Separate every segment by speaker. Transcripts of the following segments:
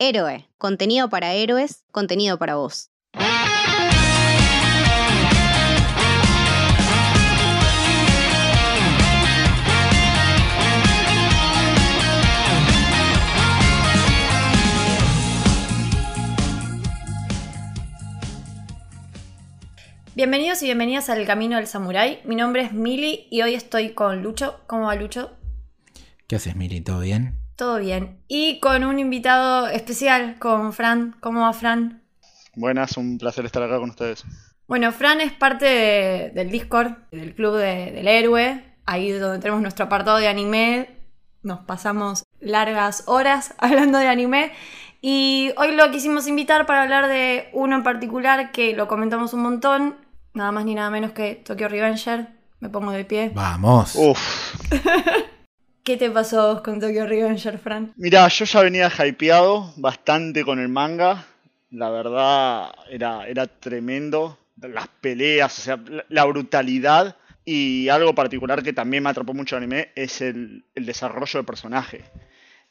Speaker 1: Héroe, contenido para héroes, contenido para vos.
Speaker 2: Bienvenidos y bienvenidas al Camino del Samurái. Mi nombre es Mili y hoy estoy con Lucho. ¿Cómo va Lucho?
Speaker 3: ¿Qué haces, Mili? ¿Todo bien?
Speaker 2: Todo bien. Y con un invitado especial, con Fran. ¿Cómo va Fran?
Speaker 4: Buenas, un placer estar acá con ustedes.
Speaker 2: Bueno, Fran es parte de- del Discord, del Club de- del Héroe. Ahí es donde tenemos nuestro apartado de anime. Nos pasamos largas horas hablando de anime. Y hoy lo quisimos invitar para hablar de uno en particular que lo comentamos un montón. Nada más ni nada menos que Tokyo Revenger. Me pongo de pie.
Speaker 3: Vamos.
Speaker 4: Uf,
Speaker 2: ¿Qué te pasó con Tokyo Revenger, Fran?
Speaker 4: mira, yo ya venía hypeado bastante con el manga. La verdad era, era tremendo. Las peleas, o sea, la, brutalidad. Y algo particular que también me atrapó mucho el anime es el, desarrollo del personaje.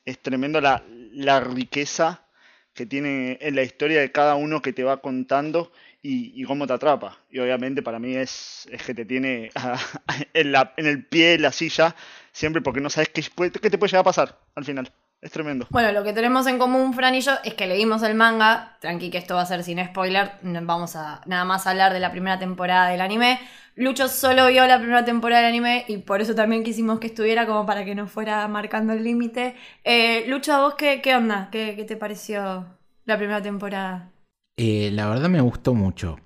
Speaker 4: Es tremendo la, la riqueza que tiene en la historia de cada uno que te va contando y, y cómo te atrapa. Y obviamente para mí es, es que te tiene en, la- en el pie de la silla siempre porque no sabes qué, puede- qué te puede llegar a pasar al final. Es tremendo.
Speaker 2: Bueno, lo que tenemos en común, Fran y yo, es que leímos el manga. Tranqui, que esto va a ser sin spoiler. no Vamos a nada más hablar de la primera temporada del anime. Lucho solo vio la primera temporada del anime y por eso también quisimos que estuviera como para que no fuera marcando el límite. Eh, Lucho, ¿a vos qué, qué onda? ¿Qué, qué te pareció la primera temporada?
Speaker 3: Eh, la verdad me gustó mucho,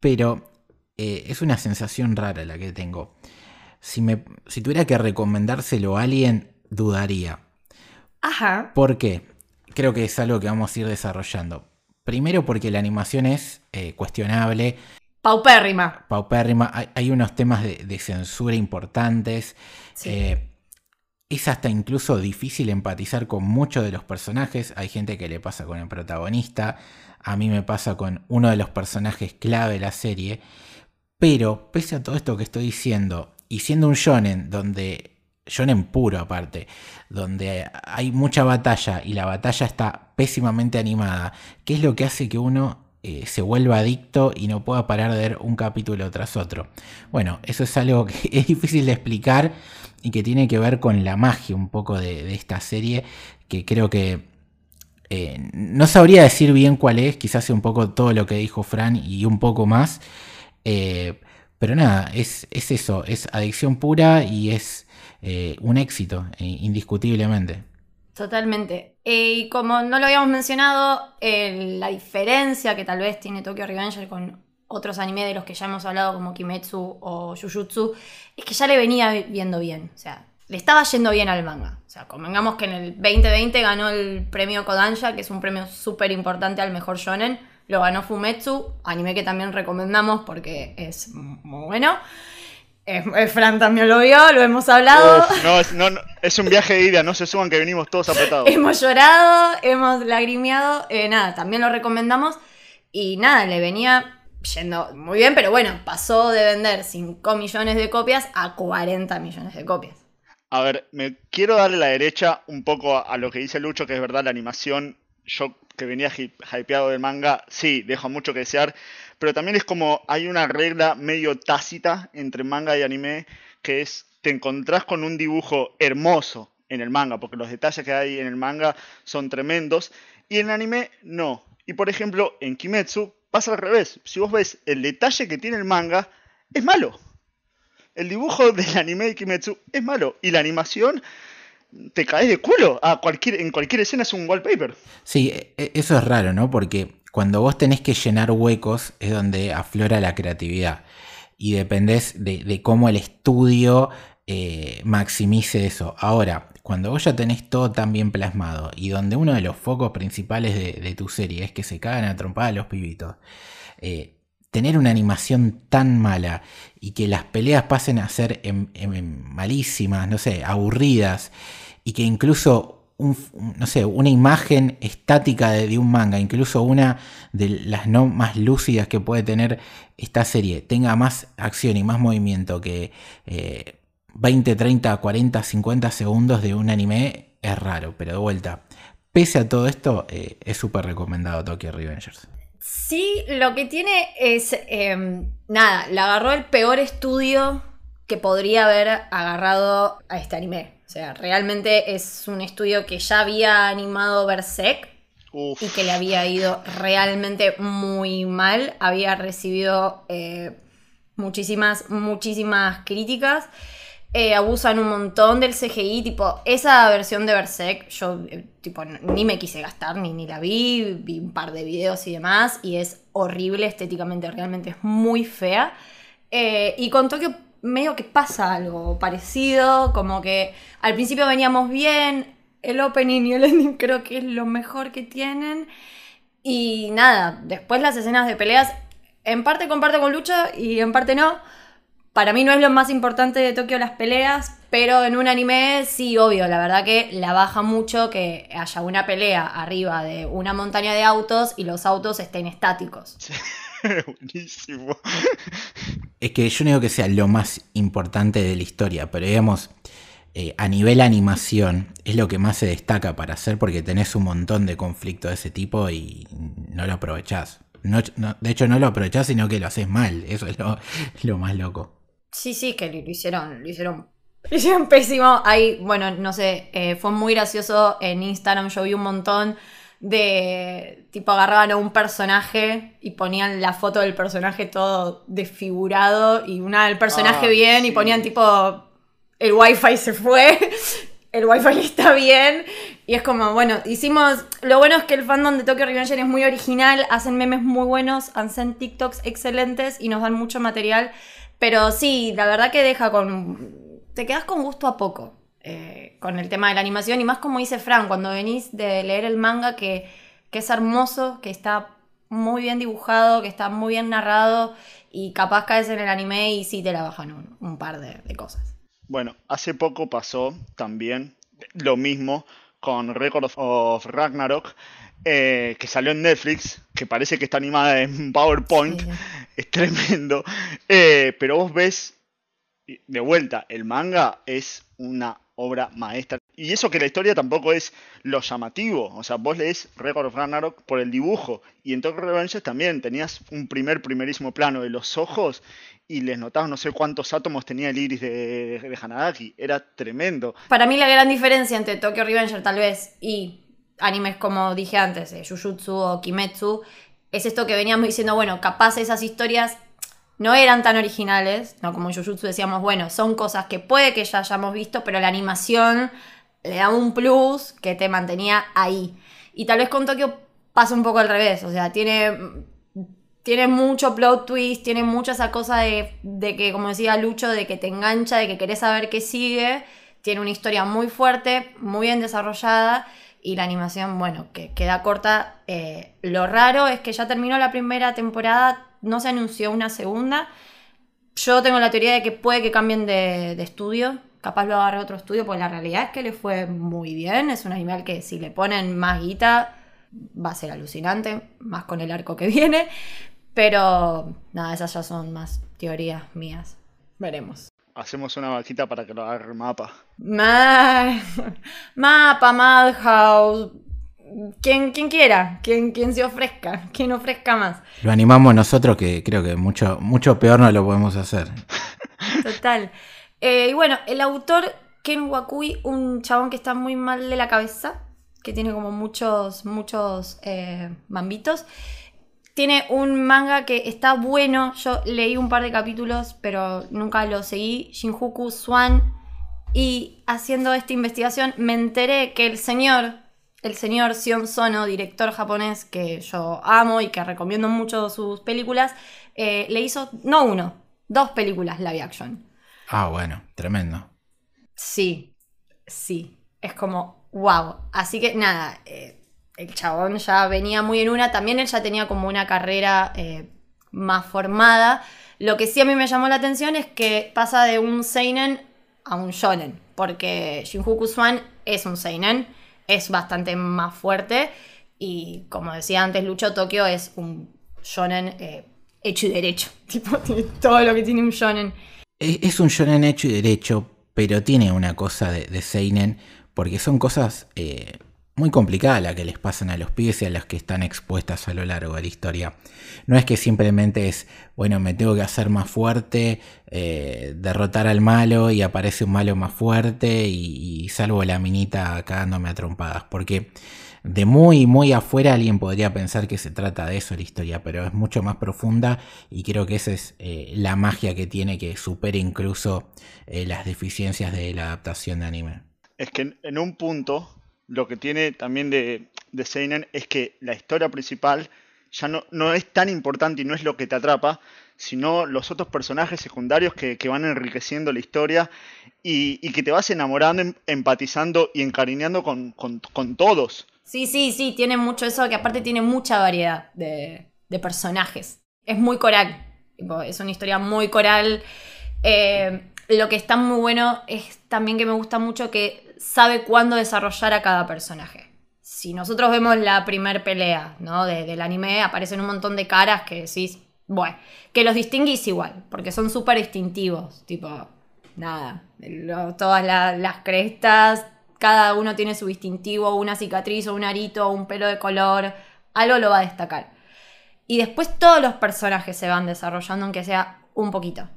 Speaker 3: pero eh, es una sensación rara la que tengo. Si, me, si tuviera que recomendárselo a alguien, dudaría.
Speaker 2: Ajá.
Speaker 3: ¿Por qué? Creo que es algo que vamos a ir desarrollando. Primero porque la animación es eh, cuestionable,
Speaker 2: Paupérrima.
Speaker 3: paupérrima, hay, hay unos temas de, de censura importantes.
Speaker 2: Sí.
Speaker 3: Eh, es hasta incluso difícil empatizar con muchos de los personajes. Hay gente que le pasa con el protagonista. A mí me pasa con uno de los personajes clave de la serie. Pero, pese a todo esto que estoy diciendo, y siendo un shonen donde. Shonen puro aparte, donde hay mucha batalla y la batalla está pésimamente animada, ¿qué es lo que hace que uno eh, se vuelva adicto y no pueda parar de ver un capítulo tras otro? Bueno, eso es algo que es difícil de explicar y que tiene que ver con la magia un poco de, esta serie, que creo que eh, no sabría decir bien cuál es, quizás un poco todo lo que dijo Fran y un poco más, eh, pero nada, es, es eso, es adicción pura y es eh, un éxito, eh, indiscutiblemente.
Speaker 2: Totalmente. Eh, y como no lo habíamos mencionado, la diferencia que tal vez tiene Tokyo Revenger con otros animes de los que ya hemos hablado, como Kimetsu o Jujutsu, es que ya le venía vi- viendo bien. O sea, le estaba yendo bien al manga. O sea, convengamos que en el 2020 ganó el premio Kodansha, que es un premio súper importante al mejor shonen. Lo ganó Fumetsu, anime que también recomendamos porque es muy bueno. Eh, eh, Fran también lo vio, lo hemos hablado.
Speaker 4: Uf, no, es, no, no, es un viaje de ida, no se suban que venimos todos apretados.
Speaker 2: Hemos llorado, hemos lagrimeado, eh, nada, también lo recomendamos. Y nada, le venía yendo muy bien, pero bueno, pasó de vender 5 millones de copias a 40 millones de copias.
Speaker 4: A ver, me quiero darle la derecha un poco a, a lo que dice Lucho, que es verdad, la animación, yo que venía hypeado del manga, sí, deja mucho que desear, pero también es como hay una regla medio tácita entre manga y anime, que es, te encontrás con un dibujo hermoso en el manga, porque los detalles que hay en el manga son tremendos, y en el anime no. Y por ejemplo, en Kimetsu pasa al revés, si vos ves el detalle que tiene el manga, es malo. El dibujo del anime de Kimetsu es malo. Y la animación te caes de culo. A cualquier, en cualquier escena es un wallpaper.
Speaker 3: Sí, e- e- eso es raro, ¿no? Porque cuando vos tenés que llenar huecos es donde aflora la creatividad. Y dependés de, de cómo el estudio eh, maximice eso. Ahora, cuando vos ya tenés todo tan bien plasmado y donde uno de los focos principales de, de tu serie es que se cagan a trompadas los pibitos, eh, tener una animación tan mala y que las peleas pasen a ser malísimas, no sé, aburridas, y que incluso no sé, una imagen estática de, un manga, incluso una de las no más lúcidas que puede tener esta serie, tenga más acción y más movimiento que eh, 20, 30, 40, 50 segundos de un anime, es raro, pero de vuelta. pese a todo esto, eh, es súper recomendado Tokyo Revengers.
Speaker 2: Sí, lo que tiene es, em, nada, le agarró el peor estudio que podría haber agarrado a este anime. O sea, realmente es un estudio que ya había animado Berserk
Speaker 4: Uf.
Speaker 2: y que le había ido realmente muy mal. Había recibido eh, muchísimas, muchísimas críticas. Eh, abusan un montón del CGI, tipo, esa versión de Berserk, yo eh, tipo, ni me quise gastar, ni, ni la vi, vi un par de videos y demás, y es horrible estéticamente, realmente es muy fea. Eh, y con Tokio medio que pasa algo parecido, como que al principio veníamos bien, el opening y el ending creo que es lo mejor que tienen. Y nada, después las escenas de peleas, en parte comparto con Lucha y en parte no. Para mí no es lo más importante de Tokio las peleas, pero en un anime sí, obvio, la verdad que la baja mucho que haya una pelea arriba de una montaña de autos y los autos estén estáticos.
Speaker 4: Buenísimo.
Speaker 3: Es que yo no digo que sea lo más importante de la historia, pero digamos, eh, a nivel animación es lo que más se destaca para hacer porque tenés un montón de conflictos de ese tipo y no lo aprovechás. No- no- de hecho, no lo aprovechás, sino que lo haces mal. Eso es lo, lo más loco.
Speaker 2: Sí, sí, que lo hicieron, lo hicieron, hicieron pésimo. Ahí, bueno, no sé, eh, fue muy gracioso en Instagram, yo vi un montón de, tipo, agarraban a un personaje y ponían la foto del personaje todo desfigurado y una del personaje
Speaker 4: Ah,
Speaker 2: bien y ponían tipo, el wifi se fue, el wifi está bien. Y es como, bueno, hicimos. Lo bueno es que el fandom de Tokyo Revenger es muy original, hacen memes muy buenos, hacen TikToks excelentes y nos dan mucho material. Pero sí, la verdad que deja con. Te quedas con gusto a poco eh, con el tema de la animación. Y más como dice Fran, cuando venís de leer el manga, que, que es hermoso, que está muy bien dibujado, que está muy bien narrado. Y capaz caes en el anime y sí te la bajan un, un par de, de cosas.
Speaker 4: Bueno, hace poco pasó también lo mismo con Record of- of Ragnarok, eh, que salió en Netflix, que parece que está animada en PowerPoint,
Speaker 2: Sí.
Speaker 4: Es tremendo, eh, pero vos ves, de vuelta, el manga es una obra maestra. Y eso que la historia tampoco es lo llamativo, o sea, vos lees Record of Ragnarok por el dibujo, y en Tokyo Revengers también tenías un primer, primerísimo plano de los ojos, y les notabas no sé cuántos átomos tenía el iris de, de Hanadaki, era tremendo.
Speaker 2: Para mí la gran diferencia entre Tokyo Revenger tal vez y animes como dije antes, eh, Jujutsu o Kimetsu, es esto que veníamos diciendo, bueno, capaz esas historias no eran tan originales, no como en Jujutsu decíamos, bueno, son cosas que puede que ya hayamos visto, pero la animación le da un plus que te mantenía ahí. Y tal vez con Tokio pasa un poco al revés, o sea, tiene tiene mucho plot twist, tiene mucha esa cosa de, de que, como decía Lucho, de que te engancha, de que querés saber qué sigue. Tiene una historia muy fuerte, muy bien desarrollada y la animación, bueno, que queda corta. Eh, lo raro es que ya terminó la primera temporada, no se anunció una segunda. Yo tengo la teoría de que puede que cambien de, estudio, capaz lo agarre otro estudio, porque la realidad es que le fue muy bien. Es un animal que si le ponen más guita va a ser alucinante, más con el arco que viene. Pero nada, esas ya son más teorías mías. Veremos.
Speaker 4: Hacemos una vaquita para que lo agarre mapa.
Speaker 2: Ma- Mapa, Madhouse. Quien, quien quiera, quien, quien se ofrezca, quien ofrezca más.
Speaker 3: Lo animamos nosotros que creo que mucho, mucho peor no lo podemos hacer.
Speaker 2: Total. Eh, y bueno, el autor Ken Wakui, un chabón que está muy mal de la cabeza, que tiene como muchos, muchos eh, mambitos. Tiene un manga que está bueno. Yo leí un par de capítulos, pero nunca lo seguí. Shinjuku Swan. Y haciendo esta investigación me enteré que el señor, el señor Sion Sono, director japonés que yo amo y que recomiendo mucho sus películas, eh, le hizo, no uno, dos películas live action.
Speaker 3: Ah, bueno, tremendo.
Speaker 2: Sí, sí. Es como, wow. Así que nada, eh, el chabón ya venía muy en una. También él ya tenía como una carrera eh, más formada. Lo que sí a mí me llamó la atención es que pasa de un Seinen a un Shonen. Porque Shinjuku Swan es un Seinen, es bastante más fuerte. Y como decía antes, Lucho Tokio es un Shonen eh, hecho y derecho. Tipo, todo lo que tiene un Shonen.
Speaker 3: Es, un shonen hecho y derecho, pero tiene una cosa de, de Seinen, porque son cosas eh, muy complicada la que les pasan a los pibes y a las que están expuestas a lo largo de la historia. No es que simplemente es, bueno, me tengo que hacer más fuerte, eh, derrotar al malo y aparece un malo más fuerte y, salvo la minita cagándome a trompadas. Porque de muy, muy afuera alguien podría pensar que se trata de eso la historia, pero es mucho más profunda y creo que esa es eh, la magia que tiene que supera incluso eh, las deficiencias de la adaptación de anime.
Speaker 4: Es que en un punto lo que tiene también de, de Seinen es que la historia principal ya no, no, es tan importante y no es lo que te atrapa, sino los otros personajes secundarios que, van enriqueciendo la historia y, que te vas enamorando, em, empatizando y encariñando con, todos.
Speaker 2: Sí, sí, sí, tiene mucho eso, que aparte tiene mucha variedad de, personajes. Es muy coral, es una historia muy coral. Eh, lo que está muy bueno es también que me gusta mucho que sabe cuándo desarrollar a cada personaje. Si nosotros vemos la primer pelea ¿no? del anime, aparecen un montón de caras que decís, bueno, que los distinguís igual, porque son súper distintivos, tipo, nada, todas las crestas, cada uno tiene su distintivo, una cicatriz o un arito un pelo de color, algo lo va a destacar. Y después todos los personajes se van desarrollando, aunque sea un poquito.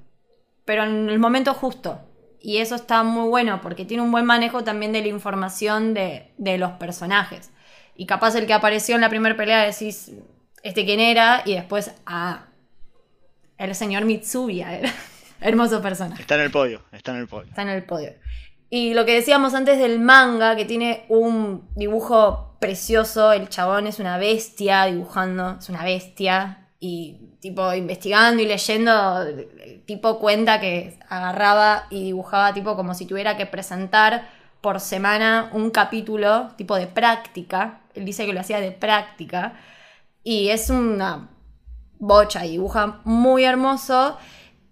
Speaker 2: Pero en el momento justo. Y eso está muy bueno porque tiene un buen manejo también de la información de, los personajes. Y capaz el que apareció en la primera pelea decís, ¿este quién era? Y después, ah, el señor Mitsubiya era. Hermoso personaje.
Speaker 4: Está en el podio, está en el podio.
Speaker 2: Está en el podio. Y lo que decíamos antes del manga, que tiene un dibujo precioso, el chabón es una bestia dibujando, es una bestia. Y tipo investigando y leyendo, tipo cuenta que agarraba y dibujaba tipo como si tuviera que presentar por semana un capítulo tipo de práctica. Él dice que lo hacía de práctica. Y es una bocha y dibuja muy hermoso.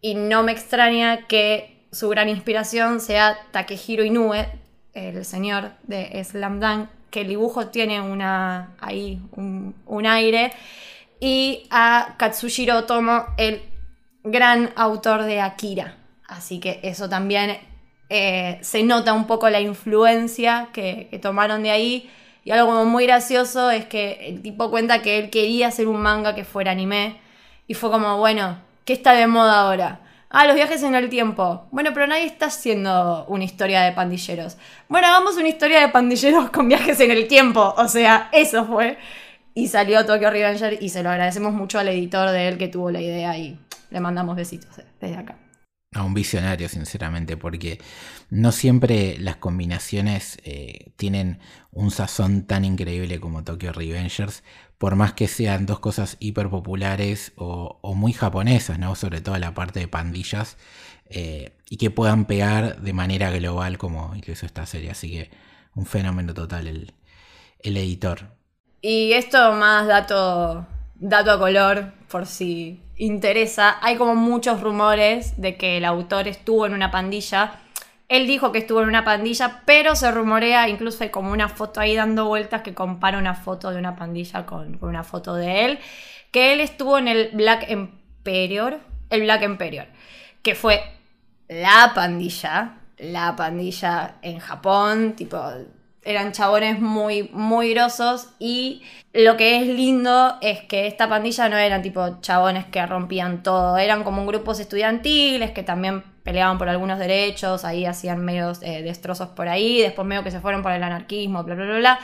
Speaker 2: Y no me extraña que su gran inspiración sea Takehiro Inoue, el señor de Slam Dunk, que el dibujo tiene una, ahí un, un aire y a Katsushiro Otomo, el gran autor de Akira. Así que eso también eh, se nota un poco la influencia que, tomaron de ahí. Y algo como muy gracioso es que el tipo cuenta que él quería hacer un manga que fuera anime. Y fue como, bueno, ¿qué está de moda ahora? Ah, los viajes en el tiempo. Bueno, pero nadie está haciendo una historia de pandilleros. Bueno, hagamos una historia de pandilleros con viajes en el tiempo. O sea, eso fue. Y salió Tokyo Revenger y se lo agradecemos mucho al editor de él que tuvo la idea y le mandamos besitos desde acá.
Speaker 3: A un visionario, sinceramente, porque no siempre las combinaciones eh, tienen un sazón tan increíble como Tokyo Revengers, por más que sean dos cosas hiper populares o, muy japonesas, ¿no? Sobre todo la parte de pandillas, eh, y que puedan pegar de manera global como hizo esta serie. Así que un fenómeno total el, el editor.
Speaker 2: Y esto más dato, dato a color, por si interesa. Hay como muchos rumores de que el autor estuvo en una pandilla. Él dijo que estuvo en una pandilla, pero se rumorea, incluso hay como una foto ahí dando vueltas que compara una foto de una pandilla con, una foto de él, que él estuvo en el Black Emperor, el Black Emperor, que fue la pandilla, la pandilla en Japón, tipo eran chabones muy, muy grosos y lo que es lindo es que esta pandilla no eran tipo chabones que rompían todo, eran como grupos estudiantiles que también peleaban por algunos derechos, ahí hacían medios eh, destrozos por ahí, después medio que se fueron por el anarquismo, bla, bla, bla, bla.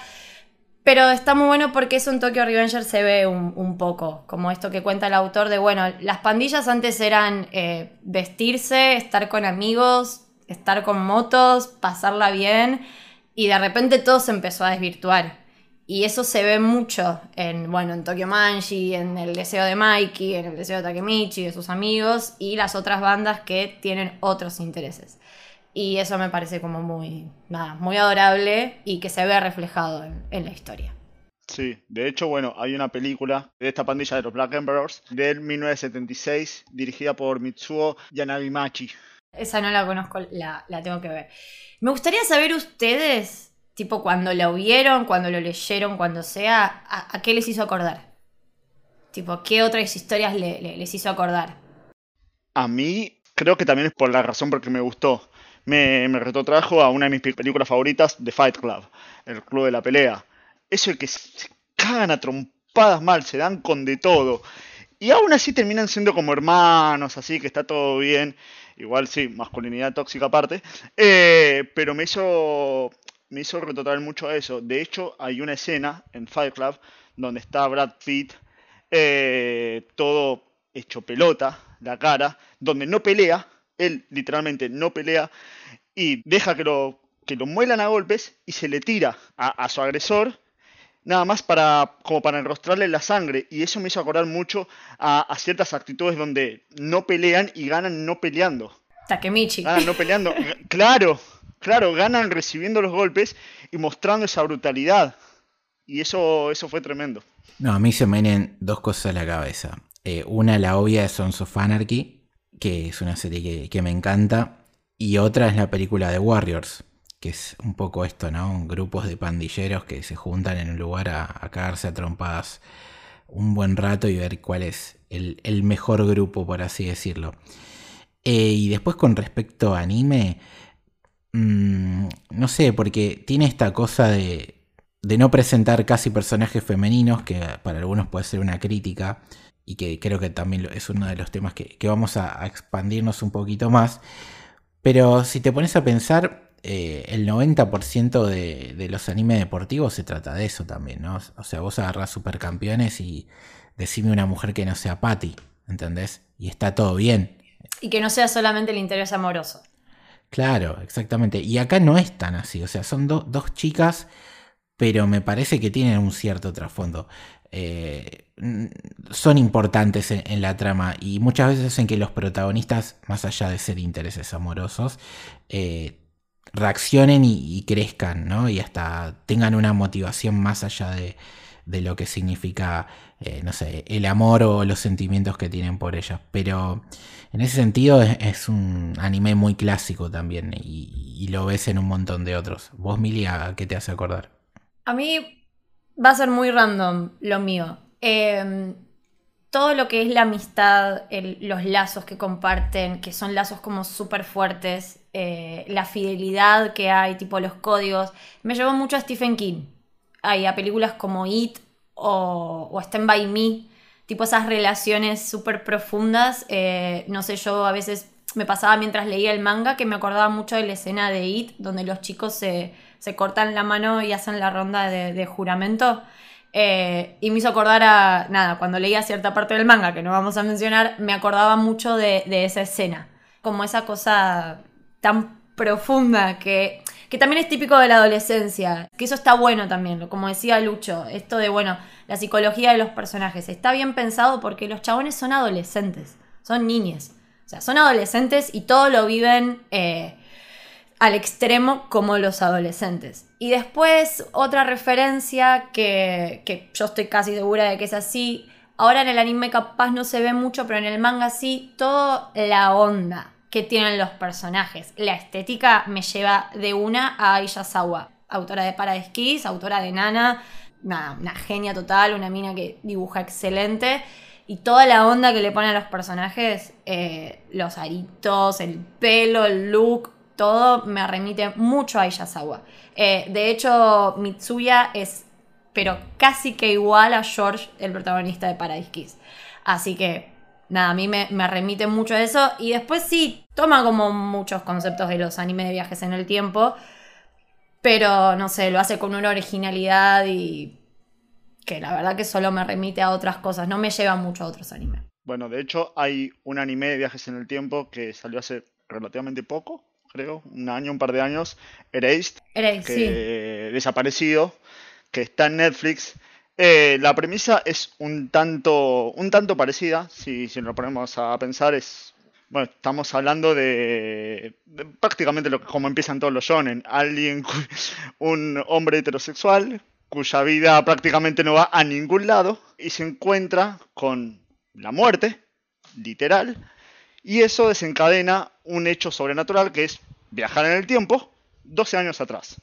Speaker 2: Pero está muy bueno porque eso en Tokyo Revenger se ve un, poco, como esto que cuenta el autor de, bueno, las pandillas antes eran eh, vestirse, estar con amigos, estar con motos, pasarla bien y de repente todo se empezó a desvirtuar. Y eso se ve mucho en, bueno, en Tokyo Manji, en el deseo de Mikey, en el deseo de Takemichi, de sus amigos y las otras bandas que tienen otros intereses. Y eso me parece como muy, nada, muy adorable y que se ve reflejado en, la historia.
Speaker 4: Sí, de hecho, bueno, hay una película de esta pandilla de los Black Emperors del 1976 dirigida por Mitsuo Yanagimachi.
Speaker 2: Esa no la conozco, la, la tengo que ver. Me gustaría saber ustedes, tipo, cuando lo vieron, cuando lo leyeron, cuando sea, ¿a, qué les hizo acordar? Tipo, ¿qué otras historias les hizo acordar?
Speaker 4: A mí, creo que también es por la razón por que me gustó. Me, me retrotrajo a una de mis películas favoritas, The Fight Club, el club de la pelea. eso de que se cagan a trompadas mal, se dan con de todo. Y aún así terminan siendo como hermanos, así que está todo bien. Igual sí, masculinidad tóxica aparte. Eh, pero me hizo, me hizo retratar mucho a eso. De hecho, hay una escena en Fight Club donde está Brad Pitt eh, todo hecho pelota, la cara, donde no pelea, él literalmente no pelea y deja que lo, que lo muelan a golpes y se le tira a su agresor nada más para como para enrostrarle la sangre y eso me hizo acordar mucho a, a ciertas actitudes donde no pelean y ganan no peleando.
Speaker 2: Takemichi.
Speaker 4: Ganan no peleando. claro, claro, ganan recibiendo los golpes y mostrando esa brutalidad. Y eso, eso fue tremendo.
Speaker 3: No, a mí se me vienen dos cosas a la cabeza. Eh, una, la obvia de Sons of Anarchy, que es una serie que, que me encanta. Y otra es la película de Warriors, que es un poco esto, ¿no? Grupos de pandilleros que se juntan en un lugar a, a cagarse a trompadas un buen rato y ver cuál es el, mejor grupo, por así decirlo. Eh, y después con respecto a anime, mmm, no sé, porque tiene esta cosa de, de no presentar casi personajes femeninos, que para algunos puede ser una crítica, y que creo que también es uno de los temas que, vamos a, expandirnos un poquito más. Pero si te pones a pensar, eh, el 90% de, de, los animes deportivos se trata de eso también, ¿no? O sea, vos agarrás supercampeones y decime una mujer que no sea Patty, ¿entendés? Y está todo bien.
Speaker 2: Y que no sea solamente el interés amoroso.
Speaker 3: Claro, exactamente. Y acá no es tan así, o sea, son do, dos chicas, pero me parece que tienen un cierto trasfondo. Eh, son importantes en, en, la trama y muchas veces hacen que los protagonistas, más allá de ser intereses amorosos, eh, reaccionen y, crezcan, ¿no? Y hasta tengan una motivación más allá de, de lo que significa, eh, no sé, el amor o los sentimientos que tienen por ellas. Pero en ese sentido es, un anime muy clásico también y, lo ves en un montón de otros. ¿Vos, Milia, qué te hace acordar?
Speaker 2: A mí va a ser muy random lo mío. Eh, todo lo que es la amistad, los lazos que comparten, que son lazos como súper fuertes, eh, la fidelidad que hay, tipo los códigos, me llevó mucho a Stephen King. Hay a películas como It o, o Stand By Me, tipo esas relaciones súper profundas. Eh, no sé, yo a veces me pasaba mientras leía el manga que me acordaba mucho de la escena de It, donde los chicos se, se cortan la mano y hacen la ronda de, de juramento. Eh, y me hizo acordar a, nada, cuando leía cierta parte del manga, que no vamos a mencionar, me acordaba mucho de, de esa escena. Como esa cosa tan profunda que, que también es típico de la adolescencia. Que eso está bueno también, como decía Lucho, esto de, bueno, la psicología de los personajes. Está bien pensado porque los chabones son adolescentes, son niñes. O sea, son adolescentes y todo lo viven... Eh, al extremo como los adolescentes. Y después otra referencia que, que, yo estoy casi segura de que es así. Ahora en el anime capaz no se ve mucho, pero en el manga sí, toda la onda que tienen los personajes. La estética me lleva de una a Aiyazawa, autora de Paradise Kiss, autora de Nana, una, genia total, una mina que dibuja excelente. Y toda la onda que le ponen a los personajes, eh, los aritos, el pelo, el look, todo me remite mucho a Iyazawa. Eh, de hecho, Mitsuya es, pero casi que igual a George, el protagonista de Paradise Kiss. Así que, nada, a mí me, me, remite mucho a eso. Y después sí, toma como muchos conceptos de los animes de viajes en el tiempo. Pero, no sé, lo hace con una originalidad y que la verdad que solo me remite a otras cosas. No me lleva mucho a otros animes.
Speaker 4: Bueno, de hecho, hay un anime de viajes en el tiempo que salió hace relativamente poco, creo, un año, un par de años, Erased,
Speaker 2: Erased
Speaker 4: que
Speaker 2: sí.
Speaker 4: desaparecido, que está en Netflix. Eh, la premisa es un tanto, un tanto parecida, si, si nos ponemos a pensar, es bueno, estamos hablando de, de, prácticamente lo que como empiezan todos los shonen, alguien, un hombre heterosexual cuya vida prácticamente no va a ningún lado y se encuentra con la muerte, literal, y eso desencadena un hecho sobrenatural que es viajar en el tiempo 12 años atrás.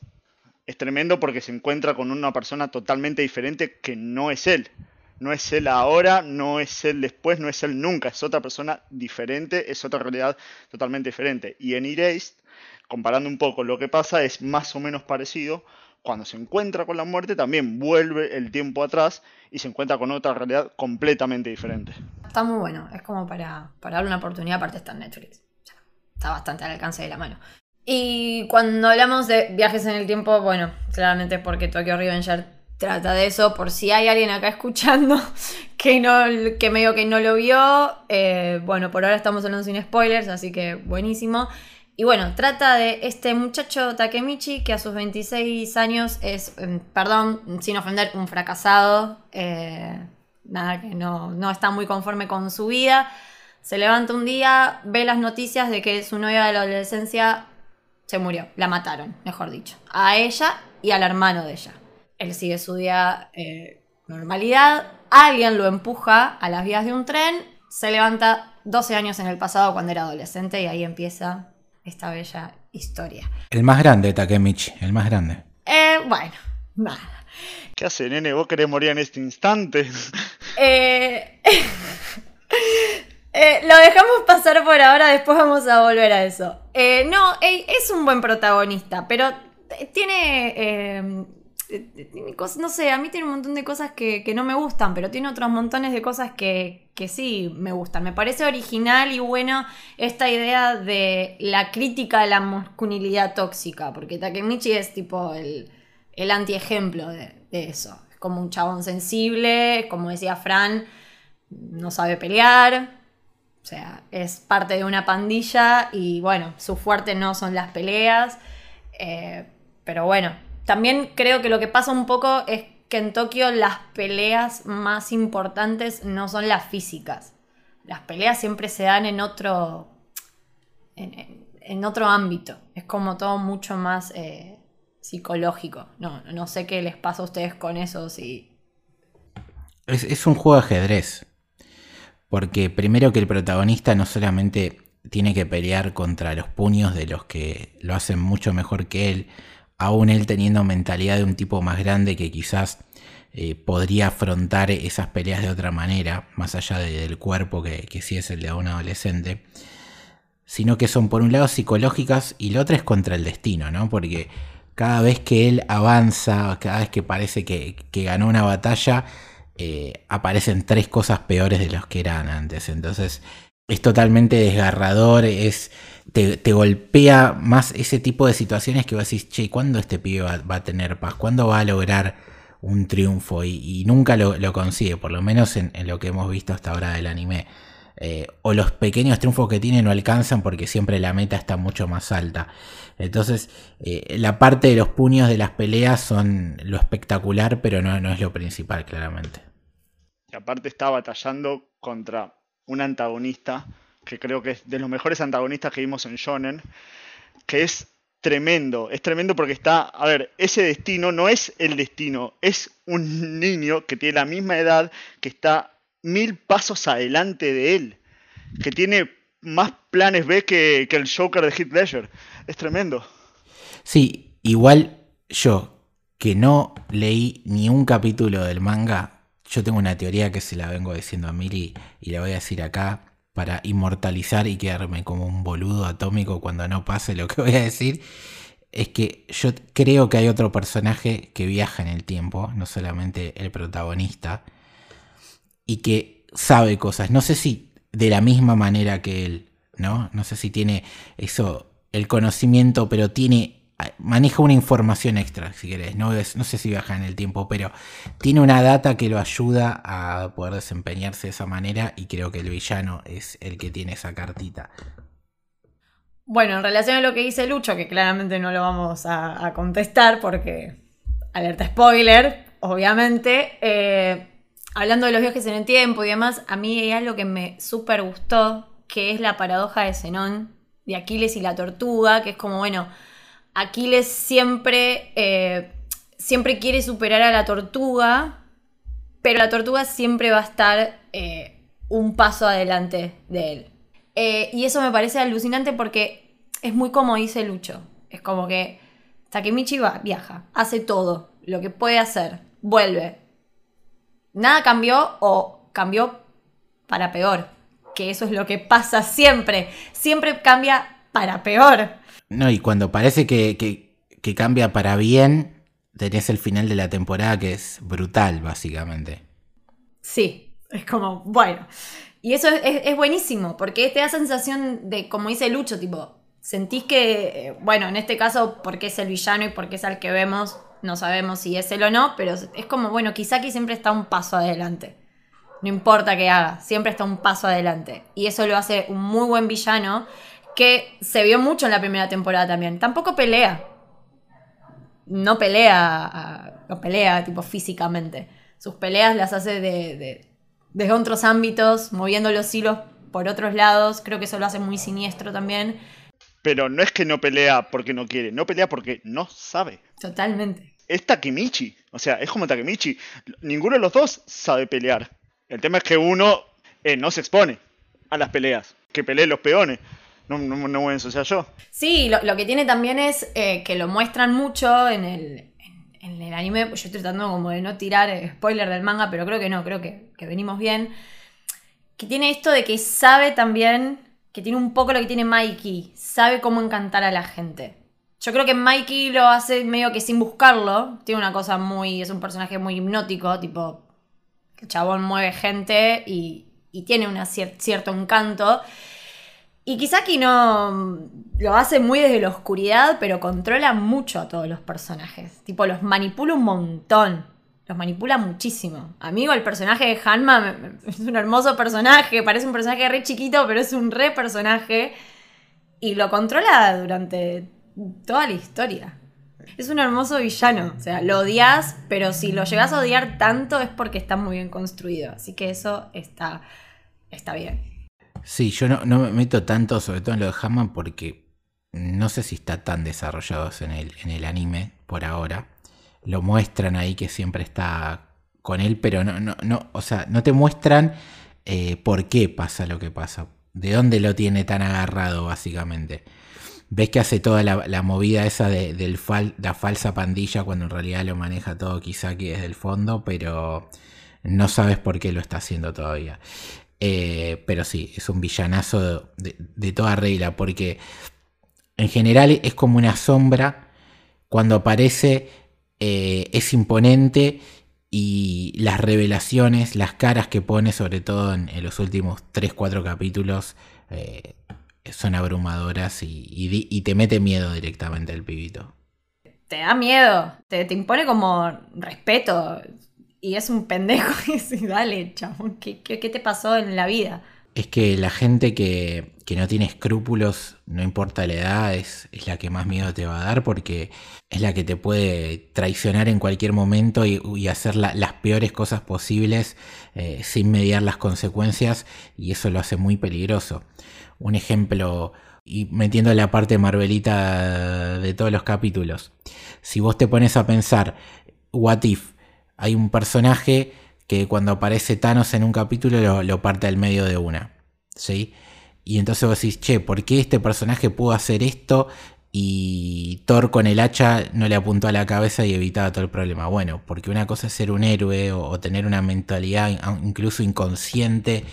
Speaker 4: Es tremendo porque se encuentra con una persona totalmente diferente que no es él. No es él ahora, no es él después, no es él nunca. Es otra persona diferente, es otra realidad totalmente diferente. Y en Erased, comparando un poco lo que pasa, es más o menos parecido cuando se encuentra con la muerte también vuelve el tiempo atrás y se encuentra con otra realidad completamente diferente.
Speaker 2: Está muy bueno, es como para, para darle una oportunidad, aparte está en Netflix. Está bastante al alcance de la mano. Y cuando hablamos de viajes en el tiempo, bueno, claramente porque Tokyo Revenger trata de eso, por si hay alguien acá escuchando que, no, que medio que no lo vio, eh, bueno, por ahora estamos hablando sin spoilers, así que buenísimo. Y bueno, trata de este muchacho Takemichi que a sus 26 años es, em, perdón, sin ofender, un fracasado. Eh, nada, que no, no está muy conforme con su vida. Se levanta un día, ve las noticias de que su novia de la adolescencia se murió, la mataron, mejor dicho. A ella y al hermano de ella. Él sigue su día eh, normalidad, alguien lo empuja a las vías de un tren, se levanta 12 años en el pasado cuando era adolescente y ahí empieza esta bella historia.
Speaker 3: El más grande, Takemichi, el más grande.
Speaker 2: Eh, bueno, nada.
Speaker 4: ¿Qué hace, nene? ¿Vos querés morir en este instante?
Speaker 2: Eh, eh, lo dejamos pasar por ahora, después vamos a volver a eso. Eh, no, es un buen protagonista, pero tiene cosas, no sé, a mí tiene un montón de cosas que, no me gustan, pero tiene otros montones de cosas que, sí me gustan. Me parece original y bueno esta idea de la crítica a la masculinidad tóxica, porque Takemichi es tipo el, el antiejemplo de, de eso. Es como un chabón sensible, como decía Fran, no sabe pelear. O sea, es parte de una pandilla y bueno, su fuerte no son las peleas. Eh, pero bueno, también creo que lo que pasa un poco es que en Tokio las peleas más importantes no son las físicas. Las peleas siempre se dan en otro. en, otro ámbito. Es como todo mucho más eh, psicológico. No, no sé qué les pasa a ustedes con eso. Si...
Speaker 3: Es, es un juego de ajedrez. Porque primero que el protagonista no solamente tiene que pelear contra los puños de los que lo hacen mucho mejor que él, aún él teniendo mentalidad de un tipo más grande que quizás eh, podría afrontar esas peleas de otra manera, más allá del cuerpo que, que sí es el de un adolescente, sino que son por un lado psicológicas y la otra es contra el destino, ¿no? Porque cada vez que él avanza, cada vez que parece que, ganó una batalla, eh, aparecen tres cosas peores de los que eran antes. Entonces es totalmente desgarrador, es te, golpea más ese tipo de situaciones que vos decís, che, ¿cuándo este pibe va, a tener paz? ¿Cuándo va a lograr un triunfo? Y, nunca lo, consigue, por lo menos en, lo que hemos visto hasta ahora del anime. Eh, o los pequeños triunfos que tiene no alcanzan porque siempre la meta está mucho más alta. Entonces, eh, la parte de los puños de las peleas son lo espectacular, pero no, no es lo principal, claramente.
Speaker 4: Y aparte está batallando contra un antagonista que creo que es de los mejores antagonistas que vimos en Shonen, que es tremendo, es tremendo porque está, a ver, ese destino no es el destino, es un niño que tiene la misma edad, que está mil pasos adelante de él, que tiene más planes B que, que el Joker de Heath es tremendo.
Speaker 3: Sí, igual yo, que no leí ni un capítulo del manga, yo tengo una teoría que se la vengo diciendo a Miri y la voy a decir acá para inmortalizar y quedarme como un boludo atómico cuando no pase lo que voy a decir, es que yo creo que hay otro personaje que viaja en el tiempo, no solamente el protagonista, y que sabe cosas. No sé si de la misma manera que él, ¿no? No sé si tiene eso, el conocimiento, pero tiene maneja una información extra, si querés. No, no sé si viaja en el tiempo, pero tiene una data que lo ayuda a poder desempeñarse de esa manera y creo que el villano es el que tiene esa cartita.
Speaker 2: Bueno, en relación a lo que dice Lucho, que claramente no lo vamos a, contestar porque alerta spoiler, obviamente, eh, hablando de los viajes en el tiempo y demás, a mí hay algo que me súper gustó, que es la paradoja de Zenón, de Aquiles y la tortuga, que es como, bueno, Aquiles siempre, eh, siempre quiere superar a la tortuga, pero la tortuga siempre va a estar eh, un paso adelante de él. Eh, y eso me parece alucinante porque es muy como dice Lucho. Es como que Takemichi va, viaja, hace todo lo que puede hacer, vuelve. Nada cambió o cambió para peor. Que eso es lo que pasa siempre. Siempre cambia para peor.
Speaker 3: No, y cuando parece que, cambia para bien, tenés el final de la temporada que es brutal, básicamente.
Speaker 2: Sí, es como, bueno. Y eso es, es- es buenísimo, porque te da sensación de, como dice Lucho, tipo, sentís que, eh, bueno, en este caso, porque es el villano y porque es al que vemos, no sabemos si es él o no, pero es como, bueno, Kisaki siempre está un paso adelante. No importa qué haga, siempre está un paso adelante. Y eso lo hace un muy buen villano que se vio mucho en la primera temporada también. Tampoco pelea. No pelea, no pelea tipo físicamente. Sus peleas las hace de, de- desde otros ámbitos, moviendo los hilos por otros lados. Creo que eso lo hace muy siniestro también.
Speaker 4: Pero no es que no pelea porque no quiere, no pelea porque no sabe.
Speaker 2: Totalmente.
Speaker 4: Es Takemichi, o sea, es como Takemichi. Ninguno de los dos sabe pelear. El tema es que uno eh, no se expone a las peleas, que peleen los peones. No, no, no voy a ensuciar yo.
Speaker 2: Sí, lo, lo que tiene también es eh, que lo muestran mucho en el, en, el anime. Yo estoy tratando como de no tirar eh, spoiler del manga, pero creo que no, creo que, que venimos bien. Que tiene esto de que sabe también, que tiene un poco lo que tiene Mikey, sabe cómo encantar a la gente. Yo creo que Mikey lo hace medio que sin buscarlo. Tiene una cosa muy. Es un personaje muy hipnótico, tipo. El chabón mueve gente y, y tiene un cierto encanto. Y Kisaki no lo hace muy desde la oscuridad, pero controla mucho a todos los personajes. Tipo, los manipula un montón. Los manipula muchísimo. Amigo, el personaje de Hanma es un hermoso personaje. Parece un personaje re chiquito, pero es un re personaje. Y lo controla durante toda la historia. Es un hermoso villano. O sea, lo odias, pero si lo llegas a odiar tanto es porque está muy bien construido. Así que eso está, está bien.
Speaker 3: Sí, yo no, me meto tanto, sobre todo en lo de Hammond, porque no sé si está tan desarrollados en el, anime por ahora. Lo muestran ahí que siempre está con él, pero no, no, no, o sea, no te muestran eh, por qué pasa lo que pasa, de dónde lo tiene tan agarrado, básicamente. Ves que hace toda la, movida esa de la falsa pandilla cuando en realidad lo maneja todo Kisaki desde el fondo, pero no sabes por qué lo está haciendo todavía. Eh, pero sí, es un villanazo de, toda regla, porque en general es como una sombra. Cuando aparece eh, es imponente y las revelaciones, las caras que pone, sobre todo en, los últimos 3-4 capítulos, eh, son abrumadoras y, y te mete miedo directamente el pibito.
Speaker 2: te da miedo, te, te impone como respeto. Y es un pendejo. Y decís, dale, chabón, ¿qué, qué, te pasó en la vida?
Speaker 3: Es que la gente que, que no tiene escrúpulos, no importa la edad, es, es la que más miedo te va a dar porque es la que te puede traicionar en cualquier momento y, hacer la- las peores cosas posibles eh, sin mediar las consecuencias y eso lo hace muy peligroso. Un ejemplo, y metiendo la parte Marvelita de todos los capítulos, si vos te pones a pensar, what if, hay un personaje que cuando aparece Thanos en un capítulo lo, parte al medio de una. ¿Sí? Y entonces vos decís, che, ¿por qué este personaje pudo hacer esto y Thor con el hacha no le apuntó a la cabeza y evitaba todo el problema? Bueno, porque una cosa es ser un héroe o, tener una mentalidad in- incluso inconsciente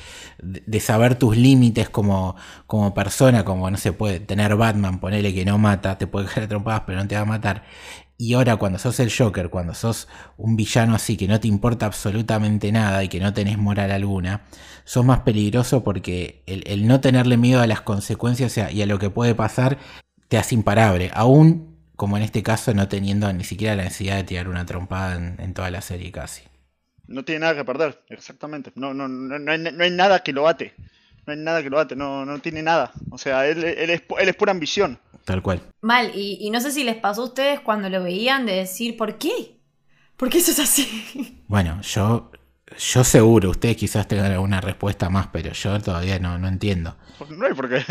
Speaker 3: de, saber tus límites como, como persona, como no se puede tener Batman, ponele que no mata, te puede caer trompadas pero no te va a matar. Y ahora cuando sos el Joker, cuando sos un villano así que no te importa absolutamente nada y que no tenés moral alguna, sos más peligroso porque el, no tenerle miedo a las consecuencias y a, lo que puede pasar te hace imparable. Aún, como en este caso, no teniendo ni siquiera la necesidad de tirar una trompada en, toda la serie casi.
Speaker 4: No tiene nada que perder, exactamente. No, no, no, no hay, no hay nada que lo bate. No hay nada que lo bate, no, no tiene nada. O sea, él, él es, él es pura ambición.
Speaker 3: Tal cual.
Speaker 2: Mal, y, y no sé si les pasó a ustedes cuando lo veían de decir, ¿por qué? ¿Por qué eso es así?
Speaker 3: Bueno, yo, yo seguro, ustedes quizás tengan alguna respuesta más, pero yo todavía no, no entiendo.
Speaker 4: No hay por qué.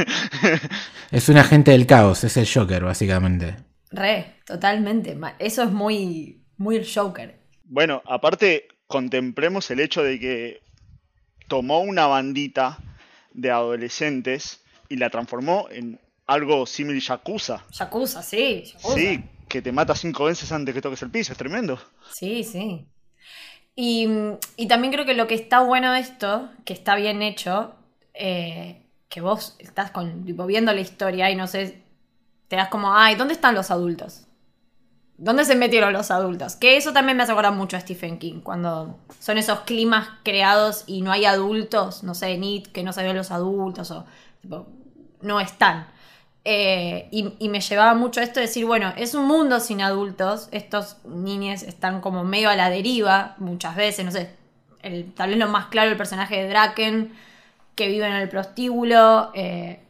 Speaker 3: Es un agente del caos, es el Joker, básicamente.
Speaker 2: Re, totalmente. Eso es muy, muy el Joker.
Speaker 4: Bueno, aparte, contemplemos el hecho de que tomó una bandita de adolescentes y la transformó en algo similar Yakuza.
Speaker 2: Yakuza, sí. Yakuza.
Speaker 4: Sí, que te mata cinco veces antes que toques el piso, es tremendo.
Speaker 2: Sí, sí. Y, y también creo que lo que está bueno de esto, que está bien hecho, eh, que vos estás con, tipo, viendo la historia y no sé, te das como, ay, ¿dónde están los adultos? ¿Dónde se metieron los adultos? Que eso también me hace mucho a Stephen King, cuando son esos climas creados y no hay adultos, no sé, ni que no sabían los adultos o tipo, no están. Eh, y, me llevaba mucho esto de decir, bueno, es un mundo sin adultos, estos niños están como medio a la deriva muchas veces, no sé, el, tal vez lo más claro el personaje de Draken, que vive en el prostíbulo, eh,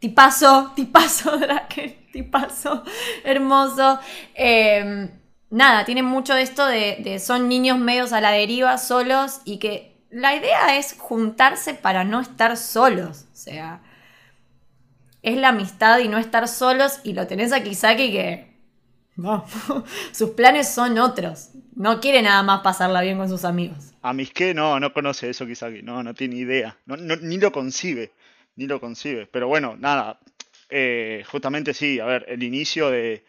Speaker 2: tipazo, tipazo Draken, tipazo, hermoso. Em, nada, tiene mucho de esto de, de son niños medios a la deriva, solos, y que la idea es juntarse para no estar solos, o sea es la amistad y no estar solos y lo tenés a Kisaki que... No, sus planes son otros. No quiere nada más pasarla bien con sus amigos.
Speaker 4: A que no, no conoce eso Kisaki, no, no tiene idea. ni lo concibe, ni lo concibe. Pero bueno, nada, eh, justamente sí, a ver, el inicio de,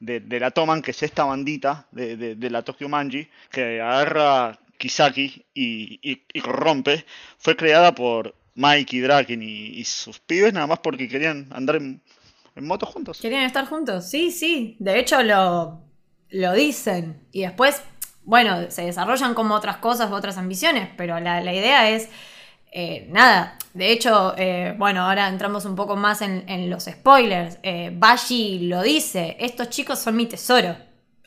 Speaker 4: de, la Toman, que es esta bandita de, de, la Tokyo Manji, que agarra Kisaki y, y, y corrompe, fue creada por Mike y Draken y, sus pibes nada más porque querían andar en, moto juntos.
Speaker 2: Querían estar juntos, sí, sí. De hecho lo, lo dicen. Y después, bueno, se desarrollan como otras cosas, otras ambiciones, pero la, idea es... Eh, nada, de hecho, eh, bueno, ahora entramos un poco más en, los spoilers. Eh, Bashi lo dice, estos chicos son mi tesoro.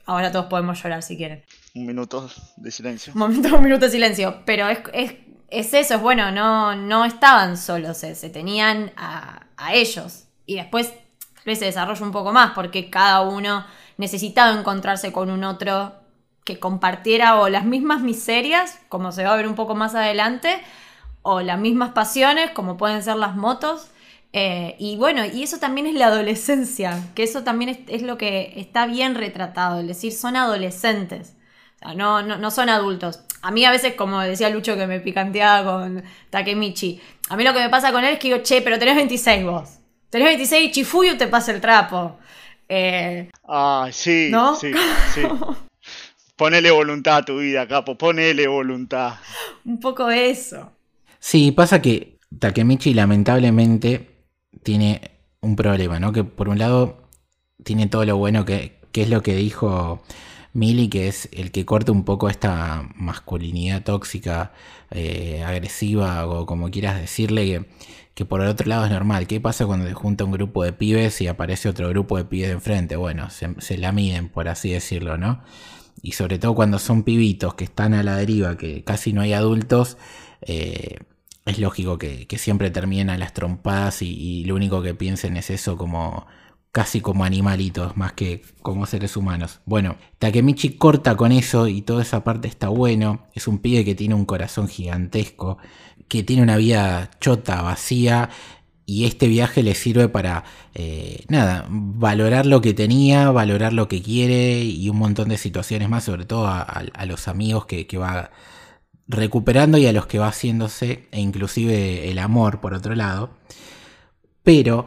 Speaker 2: Ahora todos podemos llorar si quieren.
Speaker 4: Un minuto de silencio.
Speaker 2: Un, momento, un minuto de silencio, pero es, es es eso, es bueno, no, no estaban solos, se, tenían a, ellos. Y después se desarrolla un poco más, porque cada uno necesitaba encontrarse con un otro que compartiera o las mismas miserias, como se va a ver un poco más adelante, o las mismas pasiones, como pueden ser las motos. Eh, y bueno, y eso también es la adolescencia, que eso también es, es, lo que está bien retratado, es decir, son adolescentes, o sea, no, no, no son adultos. A mí a veces, como decía Lucho que me picanteaba con Takemichi, a mí lo que me pasa con él es que digo, che, pero tenés 26 vos. Tenés 26 y Chifuyu te pasa el trapo.
Speaker 4: Eh, ah, sí, ¿no? sí, sí. Ponele voluntad a tu vida, capo, ponele voluntad.
Speaker 2: Un poco eso.
Speaker 3: Sí, pasa que Takemichi lamentablemente tiene un problema, ¿no? Que por un lado tiene todo lo bueno que, que es lo que dijo Mili, que es el que corta un poco esta masculinidad tóxica, eh, agresiva o como quieras decirle, que, por el otro lado es normal. ¿Qué pasa cuando se junta un grupo de pibes y aparece otro grupo de pibes de enfrente? Bueno, se, la miden, por así decirlo, ¿no? Y sobre todo cuando son pibitos que están a la deriva, que casi no hay adultos, eh, es lógico que, siempre terminen a las trompadas y, lo único que piensen es eso como casi como animalitos más que como seres humanos. Bueno, Takemichi corta con eso y toda esa parte está bueno. Es un pibe que tiene un corazón gigantesco, que tiene una vida chota, vacía. Y este viaje le sirve para, eh, nada, valorar lo que tenía, valorar lo que quiere y un montón de situaciones más, sobre todo a, los amigos que, que va recuperando y a los que va haciéndose, e inclusive el amor por otro lado. Pero